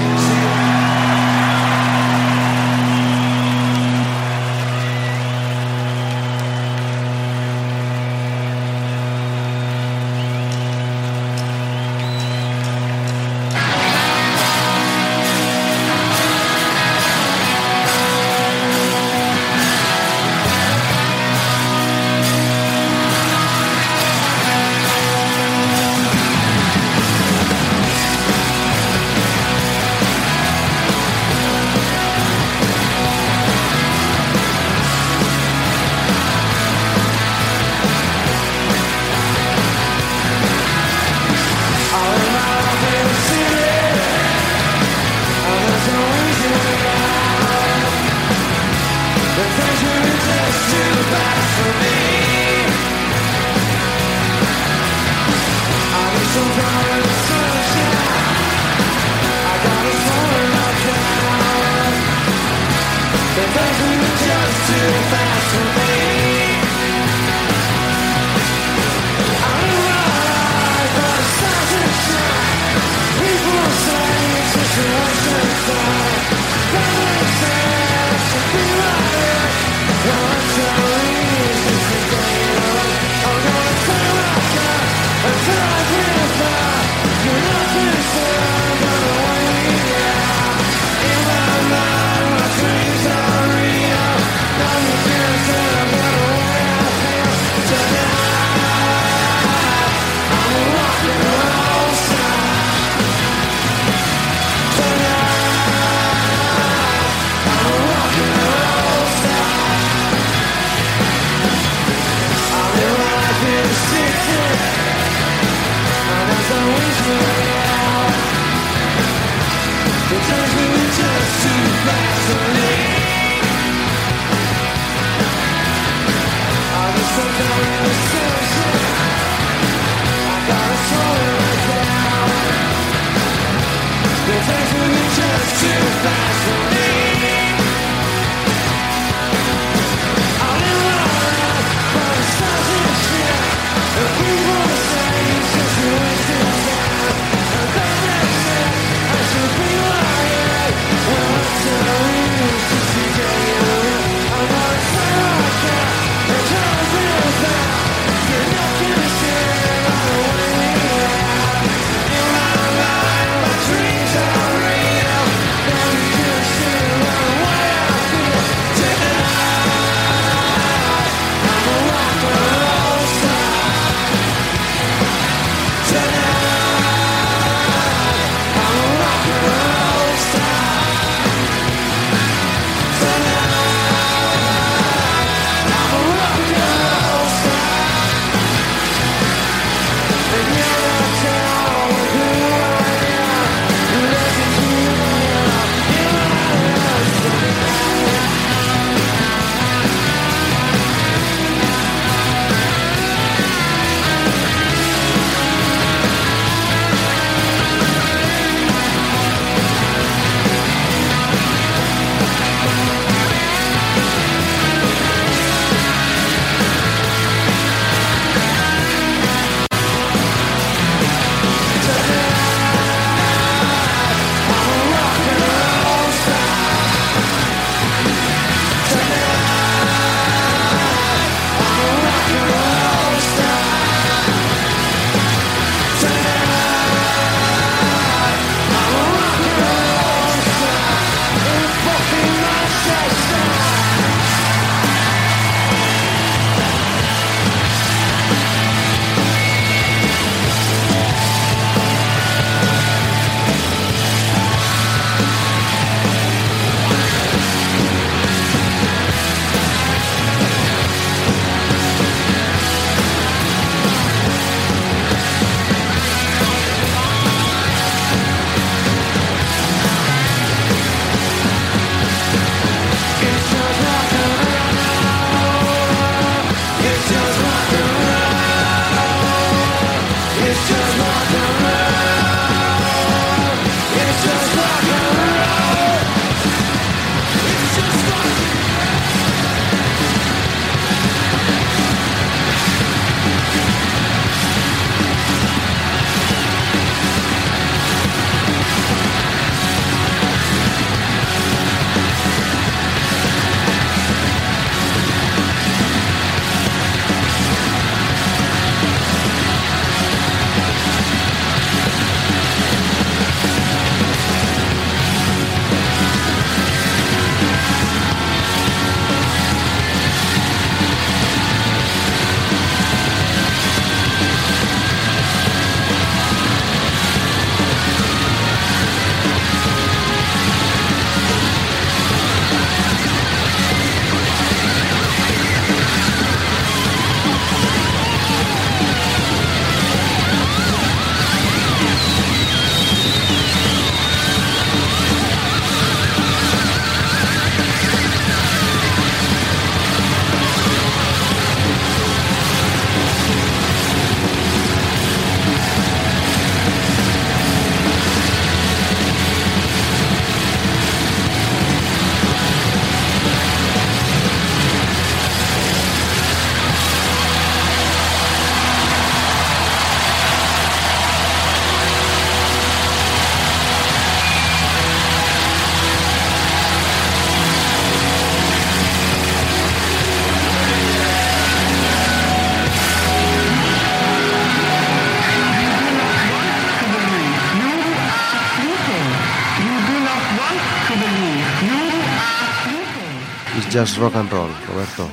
Rock and roll, Roberto.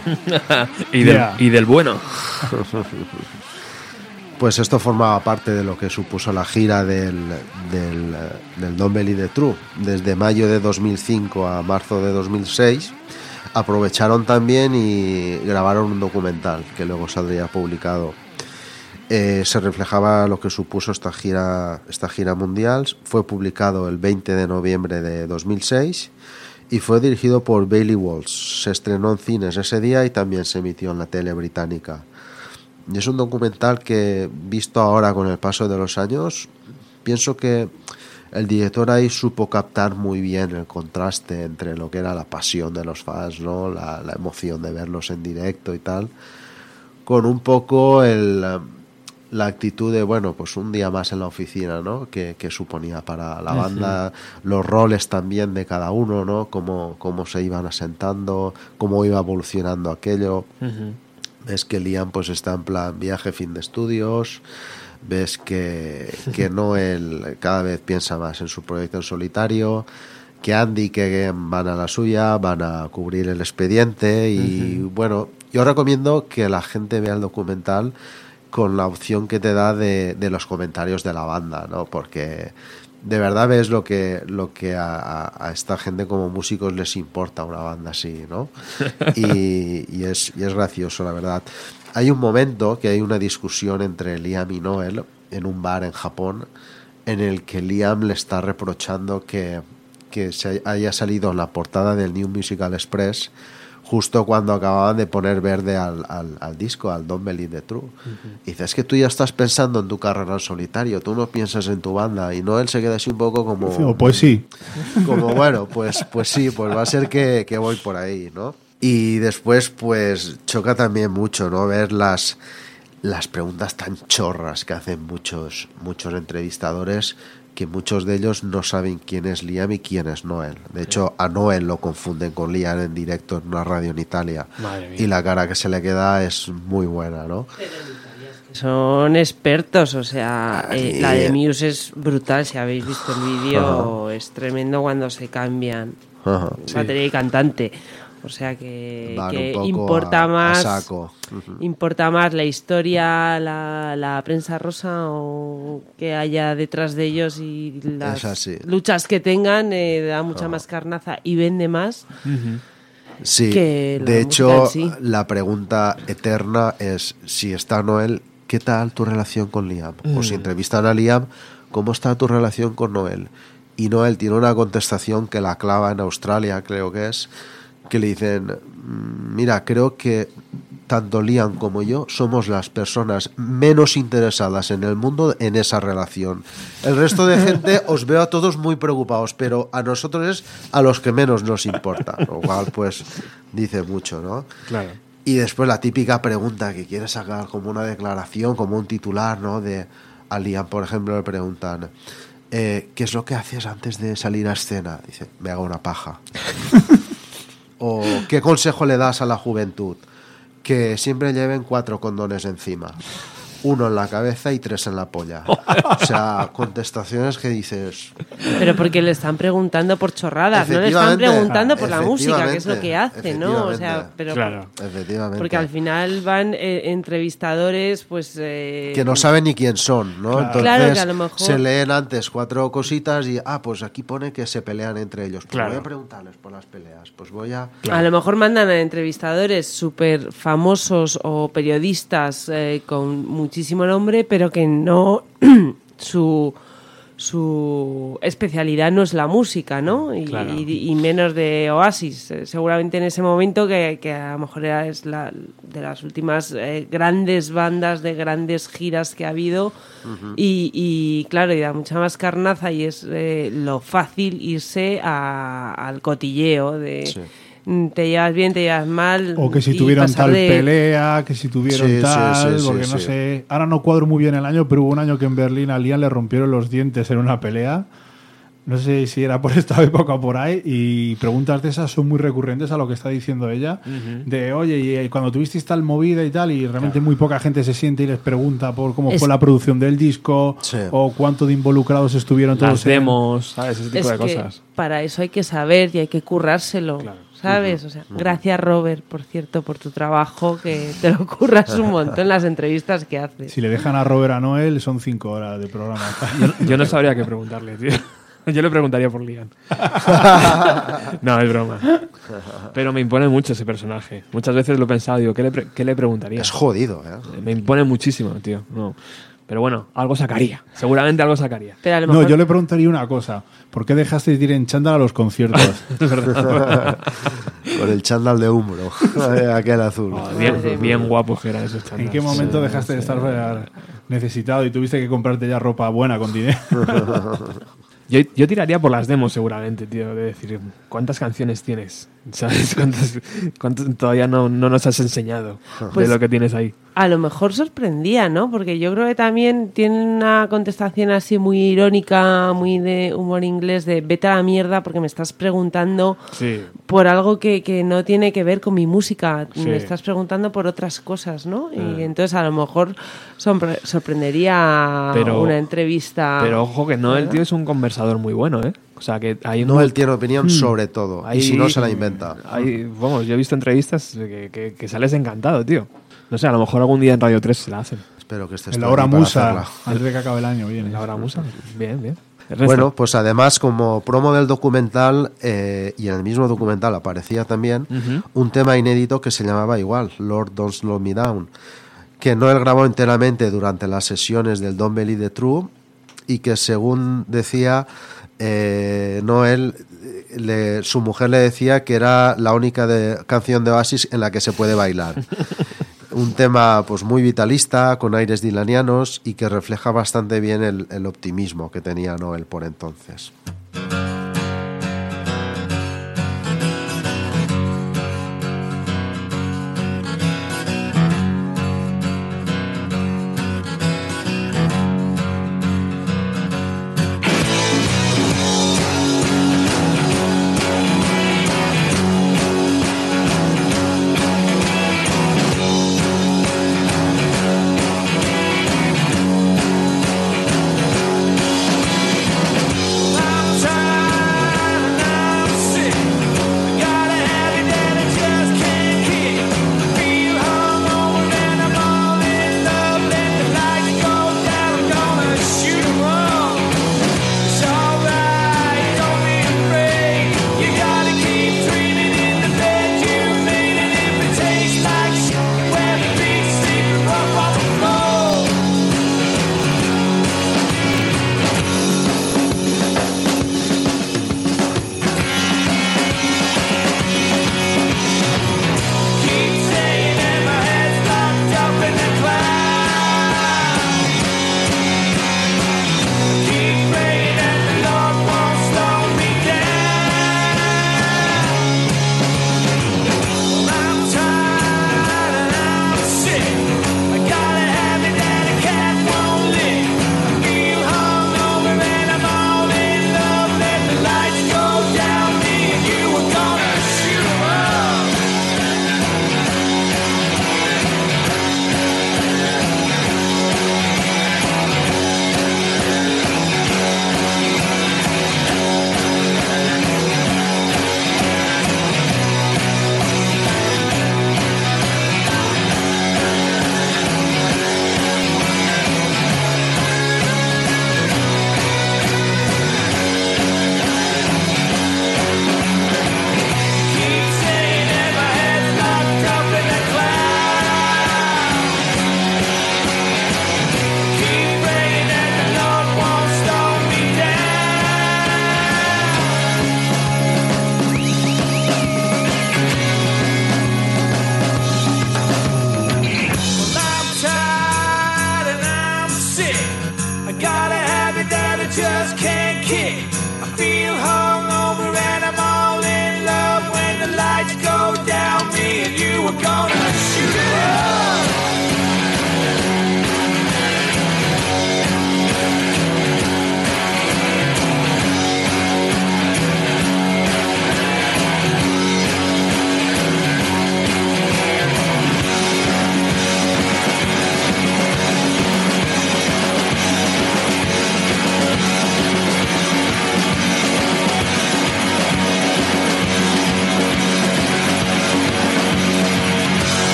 y, del, Yeah. y del bueno. Pues esto formaba parte de lo que supuso la gira del, del, del Don't Believe the True. Desde mayo de 2005 a marzo de 2006 aprovecharon también y grabaron un documental que luego saldría publicado. Eh, se reflejaba lo que supuso esta gira, esta gira mundial. Fue publicado el 20 de noviembre de 2006 y fue dirigido por Bailey Walsh. Se estrenó en cines ese día y también se emitió en la tele británica. Y es un documental que, visto ahora con el paso de los años, pienso que el director ahí supo captar muy bien el contraste entre lo que era la pasión de los fans, ¿no? la, la emoción de verlos en directo y tal, con un poco el, la actitud de, bueno, pues un día más en la oficina, ¿no? Que, que suponía para la banda, los roles también de cada uno, ¿no? Cómo, cómo se iban asentando, cómo iba evolucionando aquello. Ves que Liam pues está en plan viaje, fin de estudios. Ves que, que Noel cada vez piensa más en su proyecto en solitario. Que Andy y que van a la suya, van a cubrir el expediente. Y bueno, yo recomiendo que la gente vea el documental con la opción que te da de, de los comentarios de la banda, ¿no? Porque de verdad ves lo que, lo que a, a- a esta gente como músicos les importa una banda así, ¿no? Y, y es, y es gracioso, la verdad. Hay un momento que hay una discusión entre Liam y Noel en un bar en Japón en el que Liam le está reprochando que, que se haya salido en la portada del New Musical Express justo cuando acababan de poner verde al, al- al disco, al Don't Believe the True. Y dice, es que tú ya estás pensando en tu carrera en solitario, tú no piensas en tu banda. Y Noel se queda así un poco como... O pues sí. Como bueno, pues, pues sí, pues va a ser que, que voy por ahí, ¿no? Y después, pues choca también mucho, ¿no? Ver las, las preguntas tan chorras que hacen muchos, muchos entrevistadores, que muchos de ellos no saben quién es Liam y quién es Noel. De hecho, a Noel lo confunden con Liam en directo en una radio en Italia. Madre mía. Y la cara que se le queda es muy buena, ¿no? Son expertos, o sea, Ay, eh, la de eh. Muse es brutal, si habéis visto el vídeo, es tremendo cuando se cambian Ajá. batería y cantante. O sea que, importa a- a más importa más la historia, la, la prensa rosa o que haya detrás de ellos y las luchas que tengan, eh, da mucha más carnaza y vende más. Sí, que de hecho, sí. la pregunta eterna es si está Noel, ¿qué tal tu relación con Liam? O Mm. si entrevistan a Liam, ¿cómo está tu relación con Noel? Y Noel tiene una contestación que la clava en Australia, creo que es, que le dicen, "Mm, mira, creo que tanto Liam como yo somos las personas menos interesadas en el mundo en esa relación. El resto de gente os veo a todos muy preocupados, pero a nosotros es a los que menos nos importa. Lo cual, pues, dice mucho, ¿no? Claro. Y después la típica pregunta que quiere sacar como una declaración, como un titular, ¿no? De a Liam, por ejemplo, le preguntan, eh, ¿qué es lo que haces antes de salir a escena? Dice, me hago una paja. o ¿qué consejo le das a la juventud? Que siempre lleven cuatro condones encima. Uno en la cabeza y tres en la polla. O sea, contestaciones que dices, Pero porque le están preguntando por chorradas, no le están preguntando por la música, que es lo que hace, ¿no? O sea, efectivamente. pero Claro. efectivamente. porque al final van eh, entrevistadores, pues eh, que no saben ni quién son, ¿no? Entonces Claro, que a lo mejor- se leen antes cuatro cositas y ah, pues aquí pone que se pelean entre ellos. Pues Claro. voy a preguntarles por las peleas. Pues voy a A lo mejor mandan a entrevistadores súper famosos o periodistas eh, con muchísimo nombre, pero que no su su especialidad no es la música, ¿no? Y, Claro. y- y menos de Oasis. Eh, Seguramente en ese momento que, que a lo mejor era es la de las últimas eh, grandes bandas de grandes giras que ha habido y, y, claro, y da mucha más carnaza y es eh, lo fácil irse a- al cotilleo de Sí. Mm, te llevas bien, te llevas mal. O que si tuvieron tal de- pelea, que si tuvieron Sí, tal, sí, porque sí, no sí. sé. Ahora no cuadro muy bien el año, pero hubo un año que en Berlín a Liam le rompieron los dientes en una pelea. No sé si era por esta época o por ahí. Y preguntas de esas son muy recurrentes a lo que está diciendo ella. De, oye, y, eh, cuando tuvisteis tal movida y tal, y realmente muy poca gente se siente y les pregunta por cómo Es- fue la producción del disco, Sí. o cuánto de involucrados estuvieron todos Las en- demos, ¿sabes? Ese tipo es de que cosas. para eso hay que saber y hay que currárselo. Claro. ¿Sabes? O sea, gracias Robert, por cierto, por tu trabajo, que te lo curras un montón en las entrevistas que haces. Si le dejan a Robert a Noel, son cinco horas de programa. Yo no sabría qué preguntarle, tío. Yo le preguntaría por Liam. no, es broma. Pero me impone mucho ese personaje. Muchas veces lo he pensado, digo, ¿qué le, pre- qué le preguntaría? es jodido, ¿eh? Me impone muchísimo, tío. No. Pero bueno, algo sacaría. Seguramente algo sacaría. Pero a lo No, yo le preguntaría una cosa. ¿Por qué dejaste de ir en chándal a los conciertos? Con el chándal de Umbro, aquel azul. Oh, bien, bien guapos que eran esos chándals. ¿En qué momento dejaste de estar necesitado y tuviste que comprarte ya ropa buena con dinero? Yo, yo tiraría por las demos seguramente, tío, de decir, ¿cuántas canciones tienes? ¿Sabes? ¿Cuántas, cuántas todavía no, no nos has enseñado Pues- de lo que tienes ahí? a lo mejor sorprendía, ¿no? Porque yo creo que también tienen una contestación así muy irónica, muy de humor inglés, de vete a la mierda porque me estás preguntando Sí. por algo que, que no tiene que ver con mi música. Sí. Me estás preguntando por otras cosas, ¿no? Ah. Y entonces a lo mejor sorpre- sorprendería Pero- una entrevista. Pero ojo que no, el tío es un conversador muy bueno, ¿eh? O sea, que hay No, un- él tiene opinión sobre todo. Ahí- y si no, se la inventa. Hay, vamos, yo he visto entrevistas que, que- que sales encantado, tío. No sé, a lo mejor algún día en Radio 3 se la hacen. Espero que estés en la hora musa, antes de que acabe el año. Bien, En la hora musa. Bien, bien. Bueno, pues además como promo del documental, eh, y en el mismo documental aparecía también un tema inédito que se llamaba igual, Lord Don't Slow Me Down, que Noel grabó enteramente durante las sesiones del Don't Believe the True y que según decía eh, Noel, le- su mujer le decía que era la única de- canción de Oasis en la que se puede bailar. un tema pues muy vitalista, con aires dilanianos y que refleja bastante bien el, el optimismo que tenía Noel por entonces.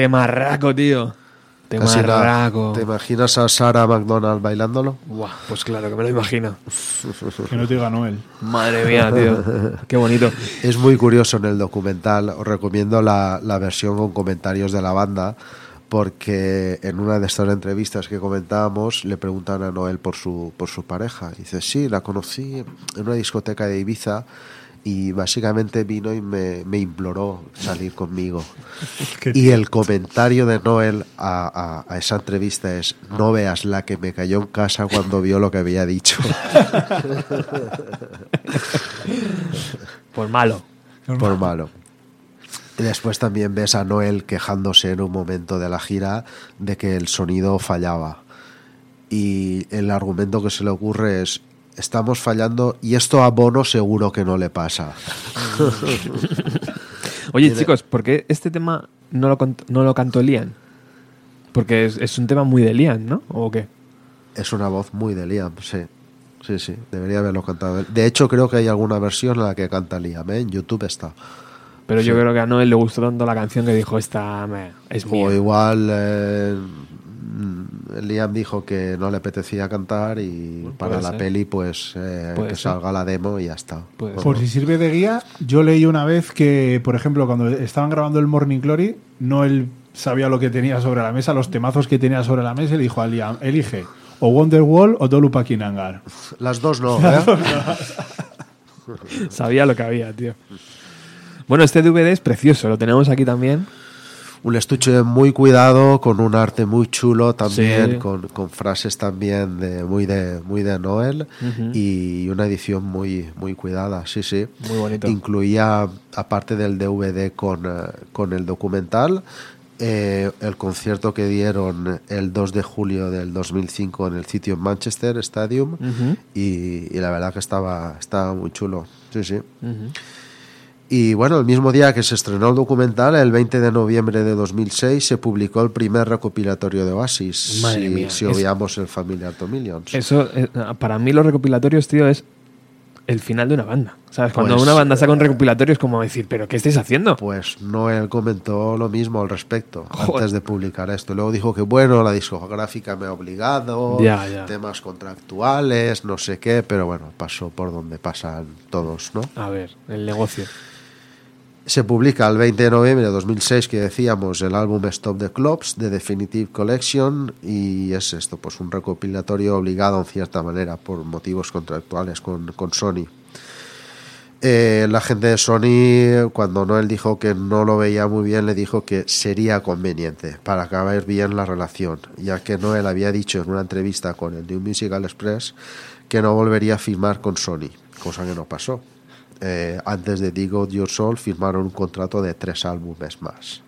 Temarraco, tío. Tema Casi nada. raco. ¿Te imaginas a Sarah McDonald bailándolo? Buah, pues claro que me lo imagino. Que no te diga Noel. Madre mía, tío. Qué bonito. Es muy curioso en el documental. Os recomiendo la, la versión con comentarios de la banda. Porque en una de estas entrevistas que comentábamos le preguntan a Noel por su, por su pareja. Y dice, sí, la conocí en una discoteca de Ibiza y básicamente vino y me, me imploró salir conmigo. Y el comentario de Noel a, a- a esa entrevista es, no veas la que me cayó en casa cuando vio lo que había dicho. Pues malo. por malo. Y después también ves a Noel quejándose en un momento de la gira de que el sonido fallaba. Y el argumento que se le ocurre es, estamos fallando y esto a Bono seguro que no le pasa. Oye, Tiene- chicos, ¿por qué este tema no lo, no lo cantó Liam? Porque es, es un tema muy de Liam, ¿no? ¿O qué? Es una voz muy de Liam, sí. Sí, sí, debería haberlo cantado. De hecho, creo que hay alguna versión en la que canta Liam, ¿eh? en YouTube está. Pero yo creo que a Noel le gustó tanto la canción que dijo, esta me- es mía. O igual eh, Liam dijo que no le apetecía cantar y para la ser. peli pues eh, que ser. salga la demo y ya está. Bueno, Por si sirve de guía, yo leí una vez que, por ejemplo, cuando estaban grabando el Morning Glory, no él sabía lo que tenía sobre la mesa, los temazos que tenía sobre la mesa, y le dijo a Liam, elige o Wonderwall o Dolupa Kinangar. Las dos no, ¿eh? Sabía lo que había, tío. Bueno, este DVD es precioso, lo tenemos aquí también. Un estuche muy cuidado, con un arte muy chulo también, Sí. con, con frases también de muy de muy de Noel y una edición muy muy cuidada, sí, sí. Muy bonito. Incluía, aparte del DVD con, eh, con el documental, eh, el concierto que dieron el 2 de julio del 2005 en el sitio Manchester Stadium y, y la verdad que estaba, estaba muy chulo, sí, sí. Ujú. Y bueno, el mismo día que se estrenó el documental, el 20 de noviembre de 2006, se publicó el primer recopilatorio de Oasis, Madre si, mía, si es- obviamos el Familiar to Millions. Eso, eh, para mí los recopilatorios, tío, es el final de una banda. ¿Sabes? Cuando Pues, una banda saca un recopilatorio es como decir, ¿pero qué estáis haciendo? Pues Noel comentó lo mismo al respecto Joder. antes de publicar esto. Luego dijo que, bueno, la discográfica me ha obligado, Ya, ya. temas contractuales, no sé qué, pero bueno, pasó por donde pasan todos, ¿no? A ver, el negocio. Se publica el 20 de noviembre de 2006, que decíamos, el álbum Stop the Clubs de Definitive Collection y es esto, pues un recopilatorio obligado en cierta manera por motivos contractuales con, con Sony. Eh, la gente de Sony, cuando Noel dijo que no lo veía muy bien, le dijo que sería conveniente para acabar bien la relación, ya que Noel había dicho en una entrevista con el New Musical Express que no volvería a firmar con Sony, cosa que no pasó. Eh, antes de Dig Out Your Soul firmaron un contrato de tres álbumes más.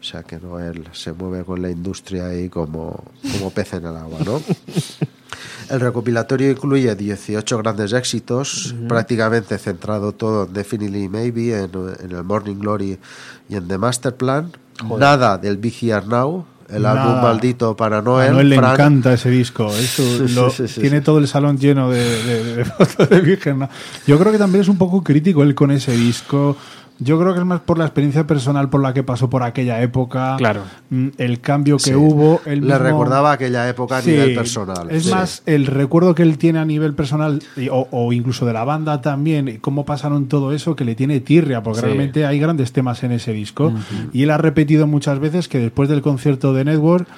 O sea que Noel se mueve con la industria ahí como, como pez en el agua, ¿no? El recopilatorio incluye 18 grandes éxitos, prácticamente centrado todo en Definitely Maybe, en, en el Morning Glory y en The Master Plan. Nada del Be Here Now, el Nada. álbum maldito para A Noel. Noel le Frank. encanta ese disco. Eso Sí, lo- sí, sí, tiene todo el salón lleno de, de- de fotos de Virgen. ¿no? Yo creo que también es un poco crítico él con ese disco. Yo creo que es más por la experiencia personal por la que pasó por aquella época. Claro. Mm, El cambio que Sí. hubo. él Le recordaba aquella época a Sí, nivel personal. Es Sí. más el recuerdo que él tiene a nivel personal y- o, o incluso de la banda también, cómo pasaron todo eso que le tiene tirria, porque Sí. realmente hay grandes temas en ese disco. Y él ha repetido muchas veces que después del concierto de Network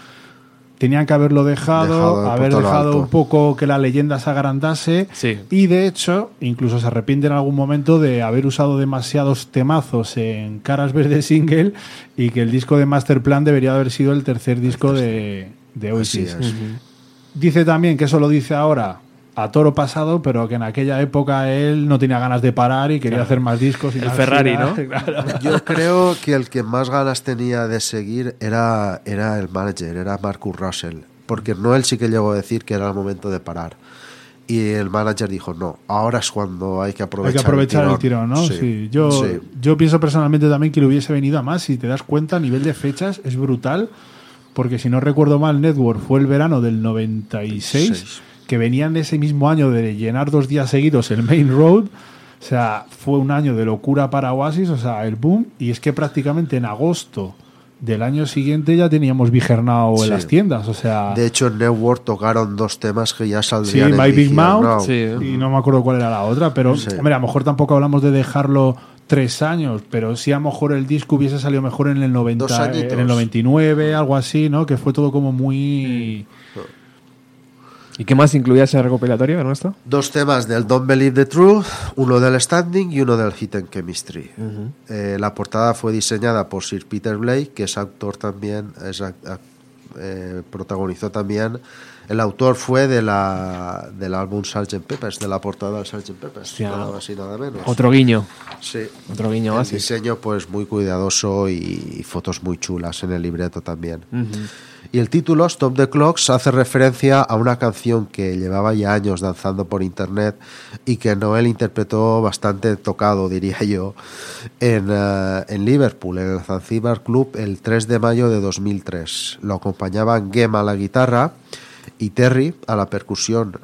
tenían que haberlo dejado, haber dejado un poco que la leyenda se agrandase. Sí. Y de hecho, incluso se arrepiente en algún momento de haber usado demasiados temazos en Caras Verdes Single y que el disco de Master Plan debería haber sido el tercer disco de, de Oasis. Dice también que eso lo dice ahora a toro pasado, pero que en aquella época él no tenía ganas de parar y quería hacer más discos. Y El más Ferrari, giras. ¿no? Claro. Yo creo que el que más ganas tenía de seguir era, era el manager, era Marcus Russell. Porque Noel sí que llegó a decir que era el momento de parar. Y el manager dijo, no, ahora es cuando hay que Hay aprovechar, que aprovechar el tirón, ¿no? Sí. Yo, sí. yo pienso personalmente también que le hubiese venido a más. Si te das cuenta, a nivel de fechas es brutal. Porque si no recuerdo mal, Network fue el verano del 96, Seis. Que venían ese mismo año de llenar dos días seguidos el Main Road. O sea, fue un año de locura para Oasis, o sea, el boom. Y es que prácticamente en agosto del año siguiente ya teníamos Vigernao en Sí. las tiendas. O sea, De hecho, en Network tocaron dos temas que ya sí, saldrían en My Big Mouth. Sí. y no me acuerdo cuál era la otra, pero Sí. hombre, a lo mejor tampoco hablamos de dejarlo tres años, pero sí a lo mejor el disco hubiese salido mejor en el 90, Dos añitos. en el 99, algo así, ¿no? Que fue todo como muy... ¿Y qué más incluía ese recopilatorio, Ernesto? Dos temas del Don't Believe the Truth, uno del Standing y uno del Hidden Chemistry. Eh, la portada fue diseñada por Sir Peter Blake, que es autor también, es ac- ac- eh, protagonizó también. El autor fue de la, del álbum Sgt. Peppers, de la portada del Sgt. Peppers, Hostia. nada más y nada menos. Otro guiño. Sí. Otro guiño El así. diseño pues muy cuidadoso y, fotos muy chulas en el libreto también. Y el título, Stop the Clocks, hace referencia a una canción que llevaba ya años danzando por internet y que Noel interpretó bastante tocado, diría yo, en, eh, en Liverpool, en el Zanzibar Club, el 3 de mayo de 2003. Lo acompañaban Gema a la guitarra y Terry a la percusión,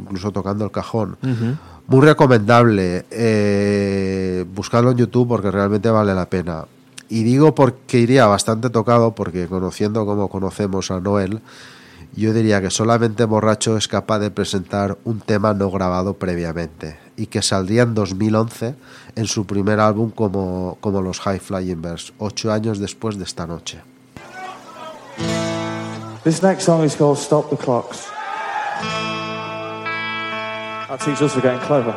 incluso tocando el cajón. Muy recomendable. Eh, buscarlo en YouTube porque realmente vale la pena. Y digo porque iría bastante tocado porque conociendo como conocemos a Noel, yo diría que solamente Borracho es capaz de presentar un tema no grabado previamente y que saldría en 2011 en su primer álbum como, como los High Flying Birds, ocho años después de esta noche. This next song is called Stop the Clocks. That teaches us for getting clever.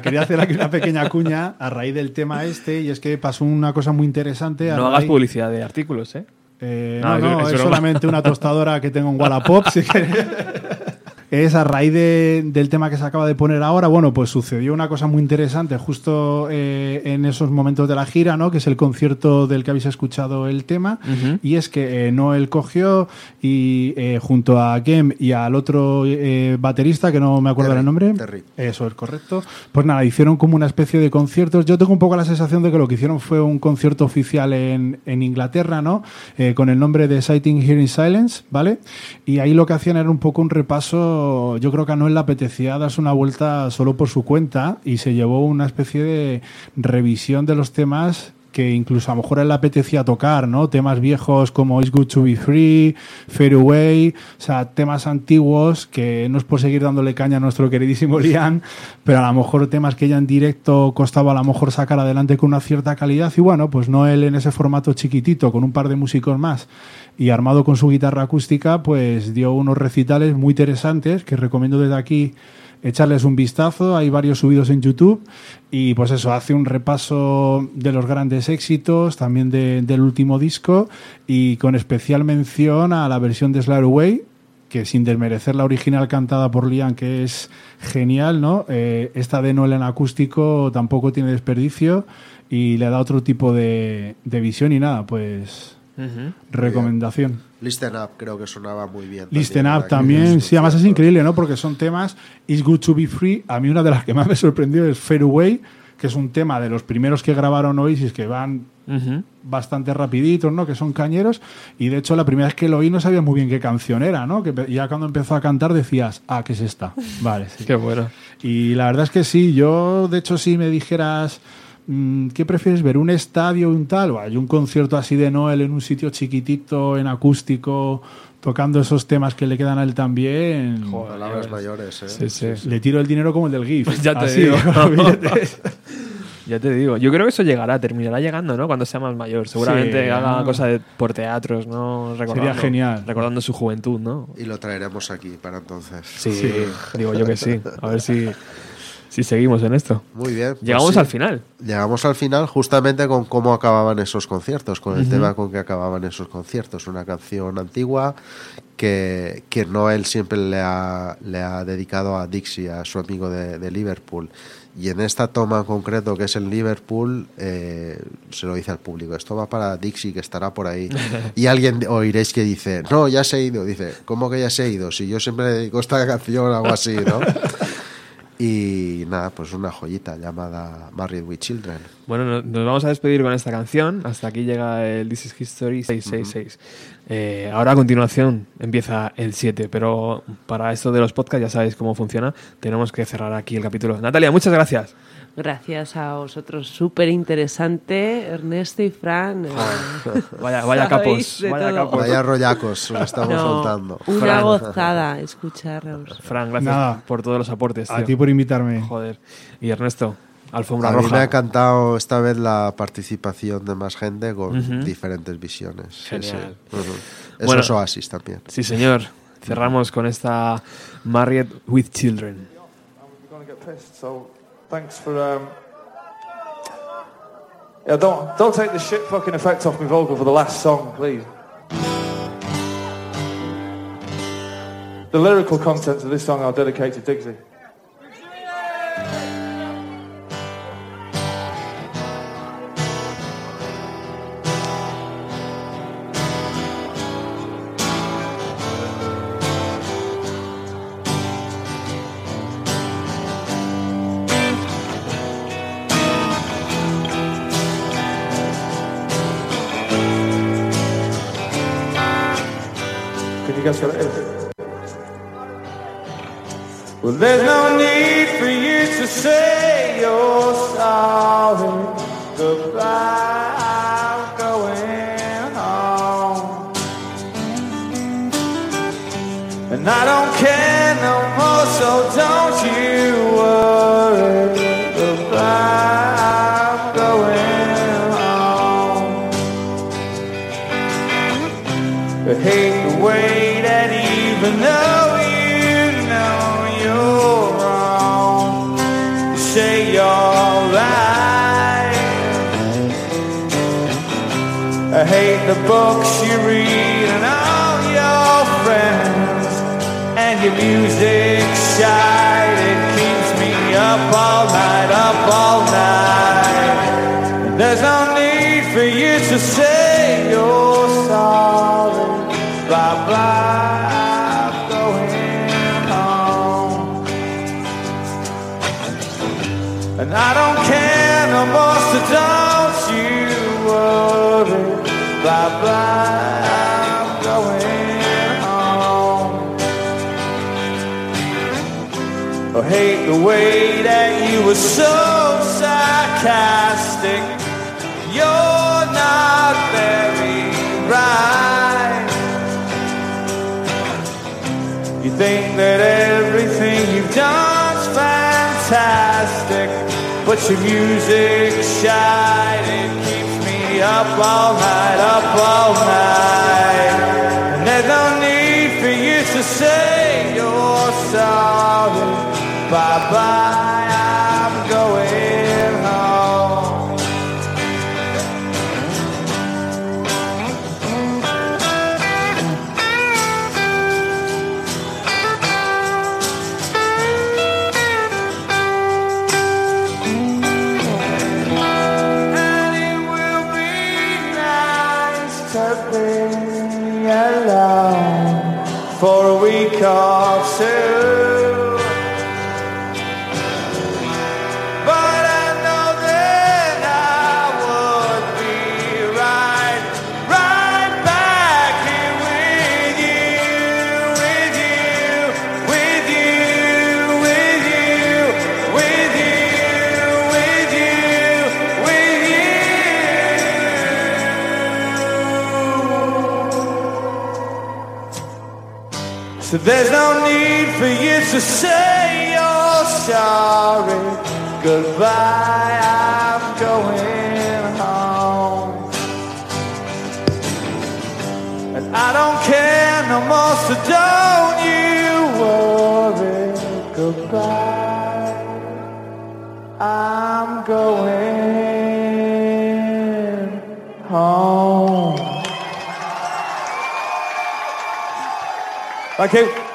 Mira, quería hacer aquí una pequeña cuña a raíz del tema este y es que pasó una cosa muy interesante. No hagas publicidad de artículos, ¿eh? Eh, No, no, es- no, solamente una tostadora que tengo en Wallapop. si quieres. Es a raíz de- del tema que se acaba de poner ahora. Bueno, pues sucedió una cosa muy interesante justo eh, en esos momentos de la gira, ¿no? Que es el concierto del que habéis escuchado el tema. Y es que eh, Noel cogió y eh, junto a Gem y al otro eh, baterista, que no me acuerdo Terry, el nombre. Terry. Eso es correcto. Pues nada, hicieron como una especie de conciertos. Yo tengo un poco la sensación de que lo que hicieron fue un concierto oficial en, en Inglaterra, ¿no? Con el nombre de Sighting Hearing Silence, ¿vale? Y ahí lo que hacían era un poco un repaso. Yo creo que a Noel le apetecía darse una vuelta solo por su cuenta y se llevó una especie de revisión de los temas que incluso a lo mejor a él le apetecía tocar, ¿no? Temas viejos como It's Good to Be Free, Fair Away, o sea, temas antiguos que no es por seguir dándole caña a nuestro queridísimo Liam, pero a lo mejor temas que ya en directo costaba a lo mejor sacar adelante con una cierta calidad y bueno, pues no él en ese formato chiquitito con un par de músicos más y armado con su guitarra acústica, pues dio unos recitales muy interesantes que recomiendo desde aquí echarles un vistazo, hay varios subidos en YouTube y pues eso, hace un repaso de los grandes éxitos, también de- del último disco y con especial mención a la versión de Slide Away, que sin desmerecer la original cantada por Liam, que es genial, ¿no? Eh, esta de Noel en acústico tampoco tiene desperdicio y le da otro tipo de, de visión y nada, pues recomendación. Listen Up creo que sonaba muy bien. Listen también Up también, sí, además es increíble, ¿no? Porque son temas, It's Good to Be Free, a mí una de las que más me sorprendió es Fair Away, que es un tema de los primeros que grabaron Oasis, que van bastante rapiditos, ¿no? Que son cañeros, y de hecho la primera vez que lo oí no sabía muy bien qué canción era, ¿no? Que ya cuando empezó a cantar decías, ah, ¿qué es esta? Vale, sí. Qué bueno. Y la verdad es que sí, yo de hecho si me dijeras, ¿qué prefieres ver? ¿Un estadio o un tal? O hay un concierto así de Noel en un sitio chiquitito, en acústico, tocando esos temas que le quedan a él también. Palabras mayores, ¿eh? Sí, sí. Le tiro el dinero como el del GIF. Pues ya te Así, digo. Ya te digo. Yo creo que eso llegará, terminará llegando, ¿no? Cuando sea más mayor. Seguramente Sí, haga ¿no? cosa de, por teatros, ¿no? Recordando, genial. Recordando su juventud, ¿no? Y lo traeremos aquí para entonces. Sí, digo yo que sí. A ver si, si seguimos en esto. Muy bien. pues Llegamos sí. al final. Llegamos al final justamente con cómo acababan esos conciertos, con el tema con que acababan esos conciertos. Una canción antigua que, que Noel siempre le ha, le ha dedicado a Dixie, a su amigo de, de Liverpool. Y en esta toma en concreto, que es en Liverpool, eh, se lo dice al público, esto va para Dixie, que estará por ahí. Y alguien oiréis que dice, no, ya se ha ido. Dice, ¿cómo que ya se ha ido? Si yo siempre le dedico esta canción, algo así, ¿no? Y nada, pues una joyita llamada Married with Children. Bueno, no- nos vamos a despedir con esta canción. Hasta aquí llega el This is History 666. Eh, ahora a continuación empieza el 7, pero para esto de los podcasts ya sabéis cómo funciona. Tenemos que cerrar aquí el capítulo. Natalia, muchas gracias. Gracias a vosotros, súper interesante, Ernesto y Fran. Vaya, capos. Vaya capos. Vaya rollacos, lo estamos no, soltando. Una Fran. gozada escucharos. Fran, gracias Nada. por todos los aportes. A ti por invitarme. Joder. Y Ernesto, alfombra A mí me ha roja. encantado esta vez la participación de más gente con diferentes visiones. Sí, Genial. sí. Ujú. Eso Bueno. es Oasis también. Sí, señor. Cerramos con esta Married with Children. Thanks for um. Yeah, don't don't take the shit fucking effect off my vocal for the last song, please. The lyrical contents of this song are dedicated to Digsy. Well, there's no need for you to say you're sorry. Goodbye, I'm going home. And I don't care no more, so don't the books you read and all your friends and your music shine. It keeps me up all night, up all night. There's no need for you to say you're sorry. Bye bye, I'm going home. And I don't care no more, so. Bye bye, I'm going home. I hate the way that you were so sarcastic. You're not very bright. You think that everything you've done's fantastic, but your music shine up all night, up all night. And there's no need for you to say you're sorry. Bye bye, So there's no need for you to say you're sorry. Goodbye, I'm going home. And I don't care no more, so don't you worry. Goodbye, I'm going home. Thank you.